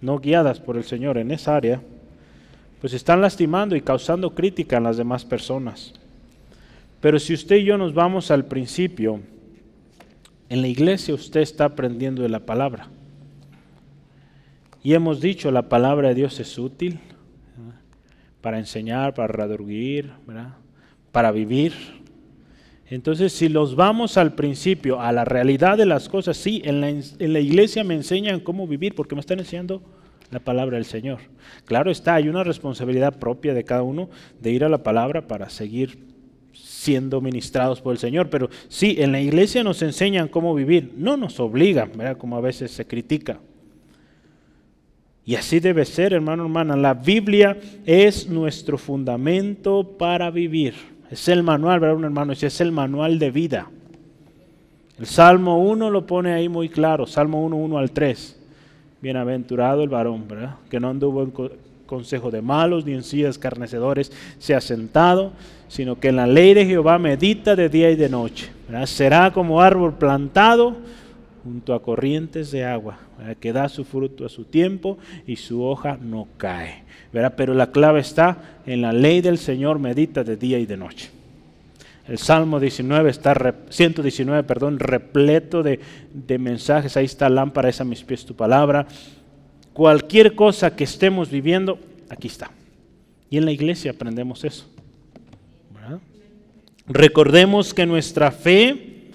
no guiadas por el Señor en esa área, pues están lastimando y causando crítica a las demás personas. Pero si usted y yo nos vamos al principio, en la iglesia usted está aprendiendo de la palabra. Y hemos dicho, la palabra de Dios es útil para enseñar, para redarguir, para vivir. Entonces, si los vamos al principio, a la realidad de las cosas, sí, en la, en la iglesia me enseñan cómo vivir porque me están enseñando la palabra del Señor. Claro está, hay una responsabilidad propia de cada uno de ir a la palabra para seguir siendo ministrados por el Señor, pero sí, en la iglesia nos enseñan cómo vivir, no nos obligan, ¿verdad? como a veces se critica. Y así debe ser, hermano, hermana. La Biblia es nuestro fundamento para vivir. Es el manual, ¿verdad, hermano? Es el manual de vida. El Salmo 1 lo pone ahí muy claro, Salmo 1, 1 al 3. Bienaventurado el varón, ¿verdad? Que no anduvo en consejo de malos, ni en sillas escarnecedores se ha sentado, sino que en la ley de Jehová medita de día y de noche. Será como árbol plantado junto a corrientes de agua, que da su fruto a su tiempo y su hoja no cae. Pero la clave está en la ley del Señor, medita de día y de noche. El Salmo 19 está 119, perdón, repleto de, de mensajes. Ahí está lámpara, esa a mis pies tu palabra. Cualquier cosa que estemos viviendo, aquí está. Y en la iglesia aprendemos eso. Recordemos que nuestra fe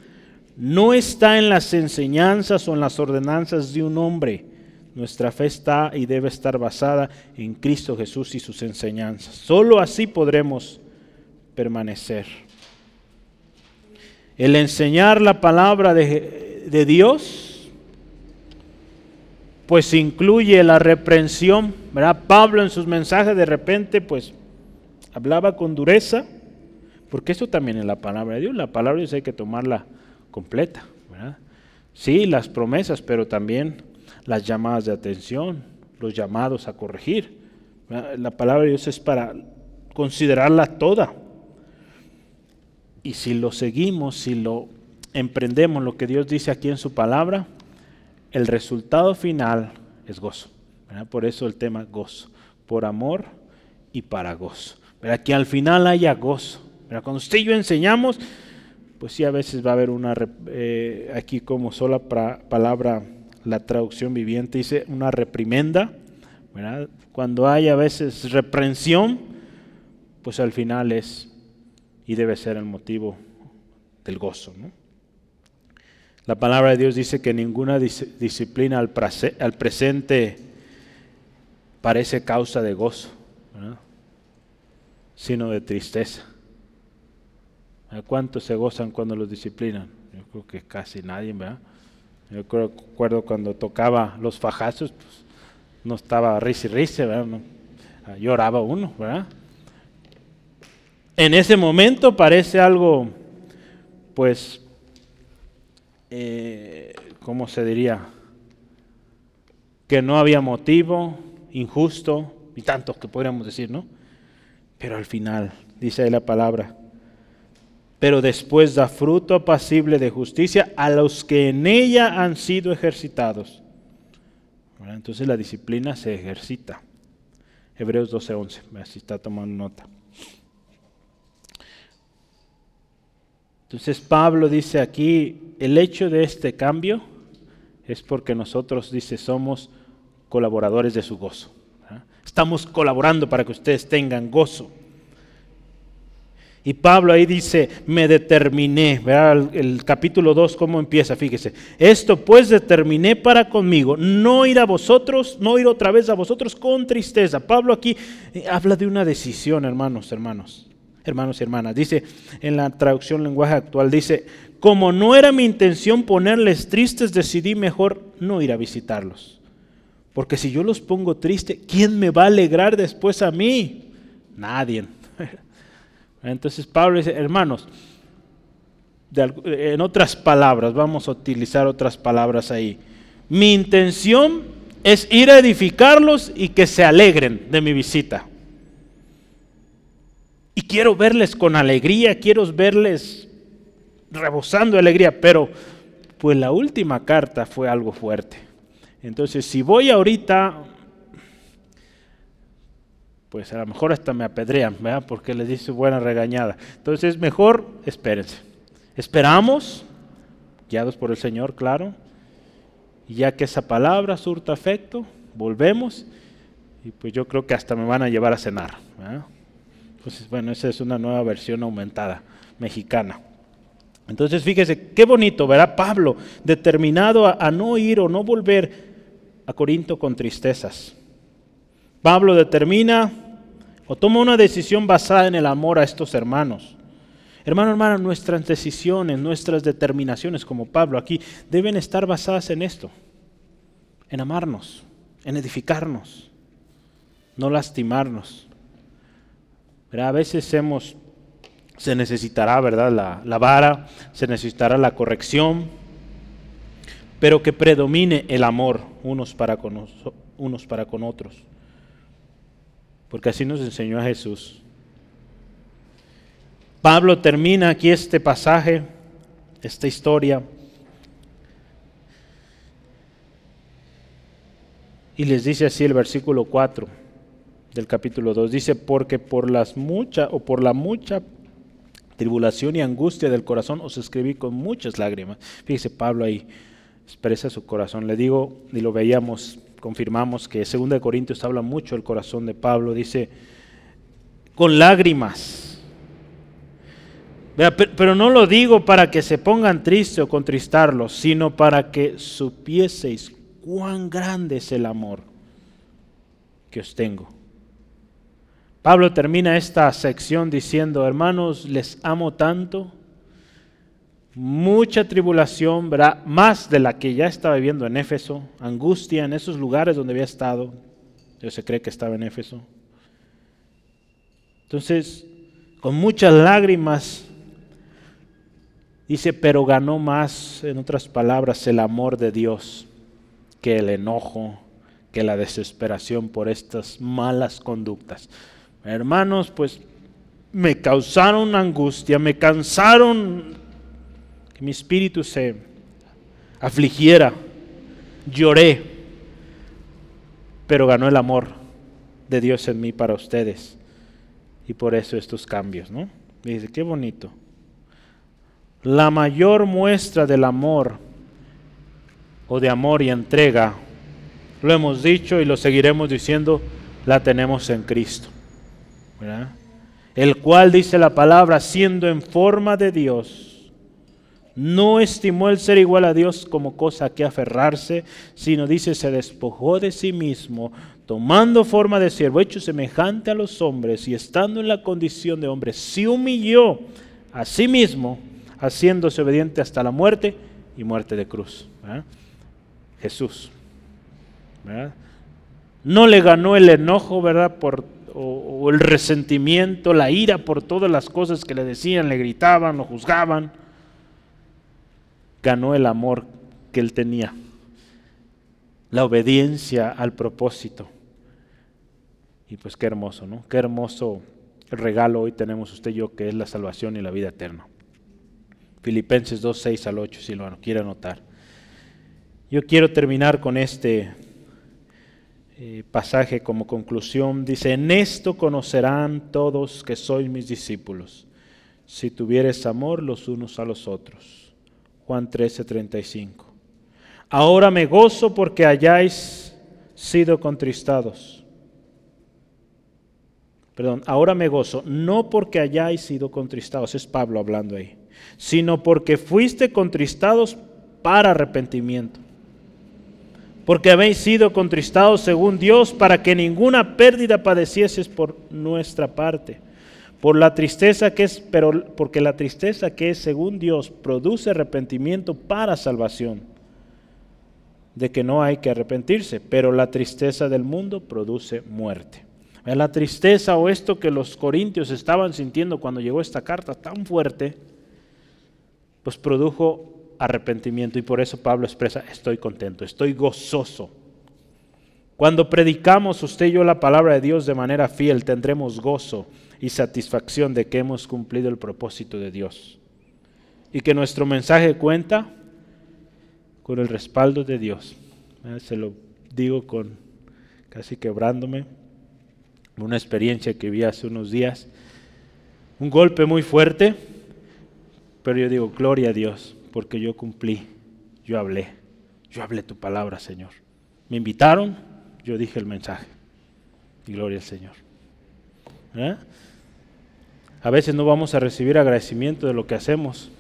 no está en las enseñanzas o en las ordenanzas de un hombre. Nuestra fe está y debe estar basada en Cristo Jesús y sus enseñanzas. Solo así podremos permanecer el enseñar la palabra de, Dios, pues incluye la reprensión, ¿verdad? Pablo en sus mensajes de repente, pues hablaba con dureza, porque eso también es la palabra de Dios, la palabra de Dios hay que tomarla completa. Sí, las promesas, pero también las llamadas de atención, los llamados a corregir. La palabra de Dios es para considerarla toda. Y si lo seguimos, si lo emprendemos, lo que Dios dice aquí en su palabra, el resultado final es gozo. Por eso el tema gozo, por amor y para gozo. Para que al final haya gozo. Cuando usted y yo enseñamos, pues sí, a veces va a haber una, eh, aquí como sola palabra, la traducción viviente dice una reprimenda. Cuando hay a veces reprensión, pues al final es y debe ser el motivo del gozo. La palabra de Dios dice que ninguna disciplina al, presente parece causa de gozo, sino de tristeza. ¿Cuántos se gozan cuando los disciplinan? Yo creo que casi nadie, ¿verdad? Yo recuerdo cuando tocaba los fajazos, pues no estaba risa y risa, ¿verdad? lloraba uno, ¿verdad? En ese momento parece algo, pues, eh, ¿cómo se diría? Que no había motivo, injusto, y tantos que podríamos decir, ¿no? Pero al final, dice ahí la palabra, pero después da fruto apacible de justicia a los que en ella han sido ejercitados. entonces la disciplina se ejercita. Hebreos 12:11, así está tomando nota. Entonces Pablo dice aquí, el hecho de este cambio es porque nosotros, dice, somos colaboradores de su gozo. Estamos colaborando para que ustedes tengan gozo. Y Pablo ahí dice, me determiné, El, el, capítulo 2, ¿cómo empieza? Fíjese, esto pues determiné para conmigo, no ir a vosotros, no ir otra vez a vosotros con tristeza. Pablo aquí eh, habla de una decisión, hermanos, hermanos hermanos y hermanas. Dice en la traducción lenguaje actual, dice, como no era mi intención ponerles tristes, decidí mejor no ir a visitarlos. Porque si yo los pongo triste, ¿quién me va a alegrar después a mí? Nadie. <laughs> Entonces Pablo dice, hermanos, en otras palabras, vamos a utilizar otras palabras ahí. Mi intención es ir a edificarlos y que se alegren de mi visita. Y quiero verles con alegría, quiero verles rebosando alegría, pero pues la última carta fue algo fuerte. Entonces, si voy ahorita, pues a lo mejor hasta me apedrean, ¿verdad? Porque les dice buena regañada. Entonces, mejor espérense. Esperamos, guiados por el Señor, claro, y ya que esa palabra surta afecto, volvemos y pues yo creo que hasta me van a llevar a cenar. Entonces, bueno, esa es una nueva versión aumentada, mexicana. Entonces, fíjese, qué bonito, ¿verdad? Pablo, determinado a, a no ir o no volver a Corinto con tristezas. Pablo determina o toma una decisión basada en el amor a estos hermanos. Hermano, hermana, nuestras decisiones, nuestras determinaciones, como Pablo aquí, deben estar basadas en esto, en amarnos, en edificarnos, no lastimarnos. A veces hemos, se necesitará, ¿verdad? La, la vara, se necesitará la corrección, pero que predomine el amor unos para con, unos para con otros. Porque así nos enseñó a Jesús. Pablo termina aquí este pasaje, esta historia, y les dice así el versículo 4 del capítulo 2. Dice, porque por las mucha o por la mucha tribulación y angustia del corazón os escribí con muchas lágrimas. Fíjese Pablo ahí expresa su corazón. Le digo, y lo veíamos, confirmamos que 2 Corintios habla mucho del corazón de Pablo. Dice, con lágrimas. Pero no lo digo para que se pongan tristes o contristarlos, sino para que supieseis cuán grande es el amor que os tengo. Pablo termina esta sección diciendo, hermanos, les amo tanto mucha tribulación, ¿verdad? Más de la que ya estaba viviendo en Éfeso, angustia en esos lugares donde había estado. Dios se cree que estaba en Éfeso. Entonces, con muchas lágrimas, dice, pero ganó más, en otras palabras, el amor de Dios que el enojo, que la desesperación por estas malas conductas. Hermanos, pues me causaron angustia, me cansaron mi espíritu se afligiera, lloré, pero ganó el amor de Dios en mí para ustedes. Y por eso estos cambios, ¿no? dice, qué bonito. La mayor muestra del amor o de amor y entrega, lo hemos dicho y lo seguiremos diciendo, la tenemos en Cristo. El cual dice la palabra, siendo en forma de Dios, no estimó el ser igual a Dios como cosa que aferrarse, sino dice, se despojó de sí mismo, tomando forma de siervo, hecho semejante a los hombres y estando en la condición de hombre, se humilló a sí mismo, haciéndose obediente hasta la muerte y muerte de cruz. Jesús. No le ganó el enojo, ¿verdad? Por, o el resentimiento, la ira por todas las cosas que le decían, le gritaban, lo juzgaban ganó el amor que él tenía, la obediencia al propósito. Y pues qué hermoso, ¿no? Qué hermoso regalo hoy tenemos usted y yo, que es la salvación y la vida eterna. Filipenses 2, 6 al 8, si lo quiere anotar. Yo quiero terminar con este eh, pasaje como conclusión. Dice, en esto conocerán todos que sois mis discípulos, si tuvieres amor los unos a los otros. Juan 13, 35. Ahora me gozo porque hayáis sido contristados. Perdón, ahora me gozo, no porque hayáis sido contristados, es Pablo hablando ahí, sino porque fuiste contristados para arrepentimiento. Porque habéis sido contristados según Dios para que ninguna pérdida padecieses por nuestra parte por la tristeza que es, pero porque la tristeza que es según Dios produce arrepentimiento para salvación. de que no hay que arrepentirse, pero la tristeza del mundo produce muerte. La tristeza o esto que los corintios estaban sintiendo cuando llegó esta carta tan fuerte, pues produjo arrepentimiento y por eso Pablo expresa, estoy contento, estoy gozoso. Cuando predicamos usted y yo la palabra de Dios de manera fiel, tendremos gozo y satisfacción de que hemos cumplido el propósito de Dios. Y que nuestro mensaje cuenta con el respaldo de Dios. Eh, se lo digo con casi quebrándome. Una experiencia que vi hace unos días. Un golpe muy fuerte, pero yo digo, gloria a Dios, porque yo cumplí, yo hablé, yo hablé tu palabra, Señor. Me invitaron, yo dije el mensaje. Y gloria al Señor. ¿Eh? A veces no vamos a recibir agradecimiento de lo que hacemos,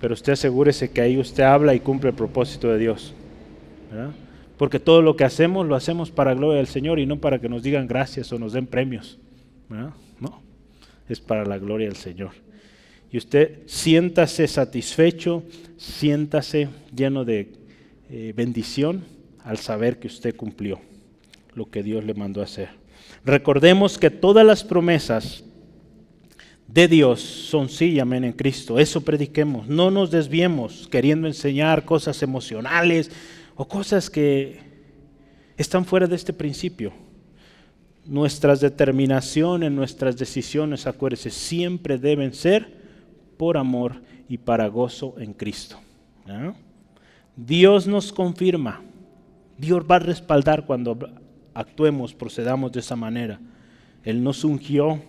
pero usted asegúrese que ahí usted habla y cumple el propósito de Dios. Porque todo lo que hacemos lo hacemos para gloria del Señor y no para que nos digan gracias o nos den premios. No, es para la gloria del Señor. Y usted siéntase satisfecho, siéntase lleno de eh, bendición al saber que usted cumplió lo que Dios le mandó a hacer. Recordemos que todas las promesas de Dios son sí y amén en Cristo. Eso prediquemos. No nos desviemos queriendo enseñar cosas emocionales o cosas que están fuera de este principio. Nuestras determinaciones, nuestras decisiones, acuérdense, siempre deben ser por amor y para gozo en Cristo. Dios nos confirma. Dios va a respaldar cuando actuemos, procedamos de esa manera. Él nos ungió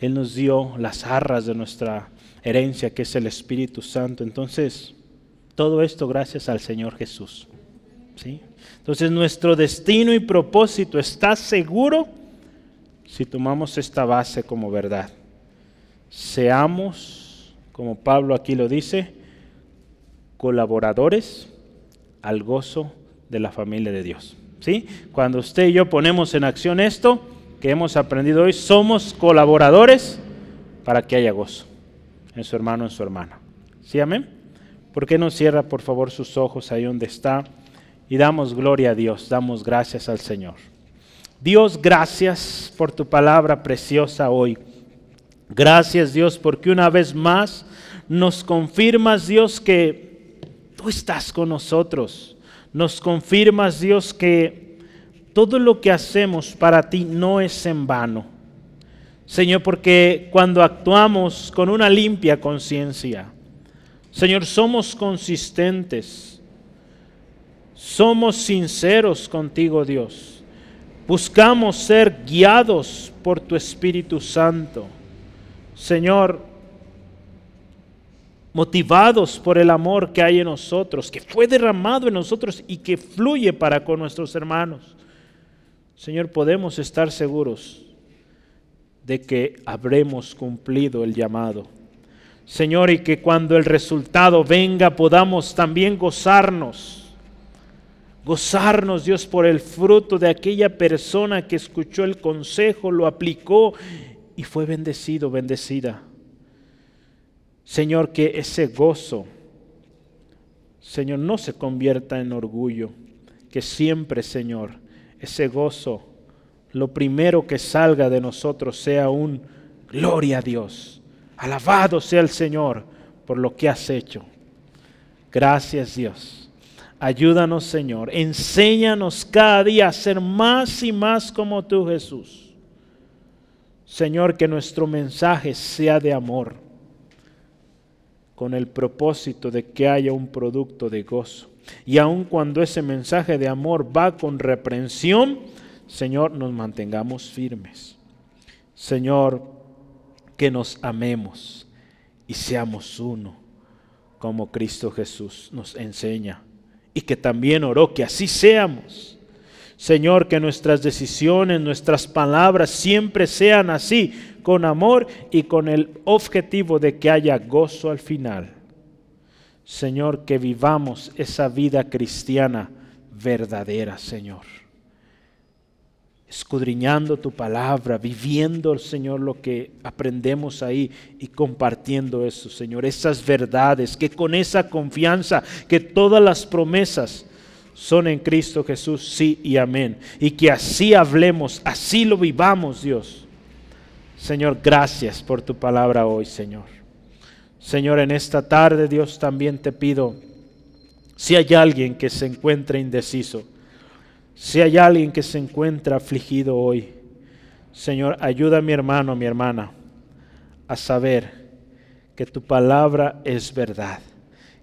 él nos dio las arras de nuestra herencia, que es el Espíritu Santo. Entonces, todo esto gracias al Señor Jesús. Entonces, nuestro destino y propósito está seguro si tomamos esta base como verdad. Seamos, como Pablo aquí lo dice, colaboradores al gozo de la familia de Dios. ¿Sí? Cuando usted y yo ponemos en acción esto, que hemos aprendido hoy, somos colaboradores para que haya gozo en su hermano, en su hermana. ¿Sí, amén? ¿Por qué no cierra, por favor, sus ojos ahí donde está? Y damos gloria a Dios, damos gracias al Señor. Dios, gracias por tu palabra preciosa hoy. Gracias, Dios, porque una vez más nos confirmas, Dios, que tú estás con nosotros. Nos confirmas, Dios, que todo lo que hacemos para ti no es en vano. Señor, porque cuando actuamos con una limpia conciencia, Señor, somos consistentes, somos sinceros contigo, Dios. Buscamos ser guiados por tu Espíritu Santo. Señor, motivados por el amor que hay en nosotros, que fue derramado en nosotros y que fluye para con nuestros hermanos. Señor, podemos estar seguros de que habremos cumplido el llamado. Señor, y que cuando el resultado venga podamos también gozarnos. Gozarnos, Dios, por el fruto de aquella persona que escuchó el consejo, lo aplicó y fue bendecido, bendecida. Señor, que ese gozo, Señor, no se convierta en orgullo, que siempre, Señor, ese gozo, lo primero que salga de nosotros sea un gloria a Dios. Alabado sea el Señor por lo que has hecho. Gracias Dios. Ayúdanos Señor. Enséñanos cada día a ser más y más como tú Jesús. Señor, que nuestro mensaje sea de amor, con el propósito de que haya un producto de gozo. Y aun cuando ese mensaje de amor va con reprensión, Señor, nos mantengamos firmes. Señor, que nos amemos y seamos uno, como Cristo Jesús nos enseña. Y que también oró que así seamos. Señor, que nuestras decisiones, nuestras palabras siempre sean así, con amor y con el objetivo de que haya gozo al final. Señor, que vivamos esa vida cristiana verdadera, Señor. Escudriñando tu palabra, viviendo, Señor, lo que aprendemos ahí y compartiendo eso, Señor, esas verdades, que con esa confianza, que todas las promesas son en Cristo Jesús, sí y amén. Y que así hablemos, así lo vivamos, Dios. Señor, gracias por tu palabra hoy, Señor. Señor, en esta tarde, Dios, también te pido, si hay alguien que se encuentra indeciso, si hay alguien que se encuentra afligido hoy, Señor, ayuda a mi hermano, a mi hermana, a saber que tu palabra es verdad,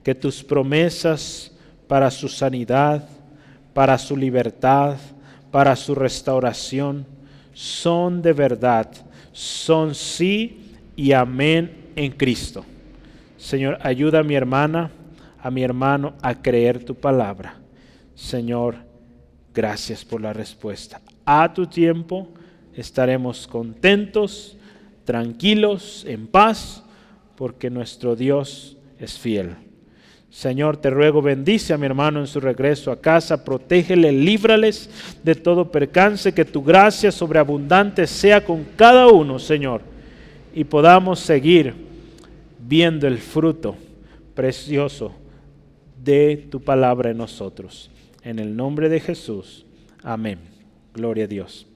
que tus promesas para su sanidad, para su libertad, para su restauración, son de verdad, son sí y amén en Cristo. Señor, ayuda a mi hermana, a mi hermano a creer tu palabra. Señor, gracias por la respuesta. A tu tiempo estaremos contentos, tranquilos, en paz, porque nuestro Dios es fiel. Señor, te ruego, bendice a mi hermano en su regreso a casa, protégele, líbrales de todo percance, que tu gracia sobreabundante sea con cada uno, Señor, y podamos seguir viendo el fruto precioso de tu palabra en nosotros. En el nombre de Jesús. Amén. Gloria a Dios.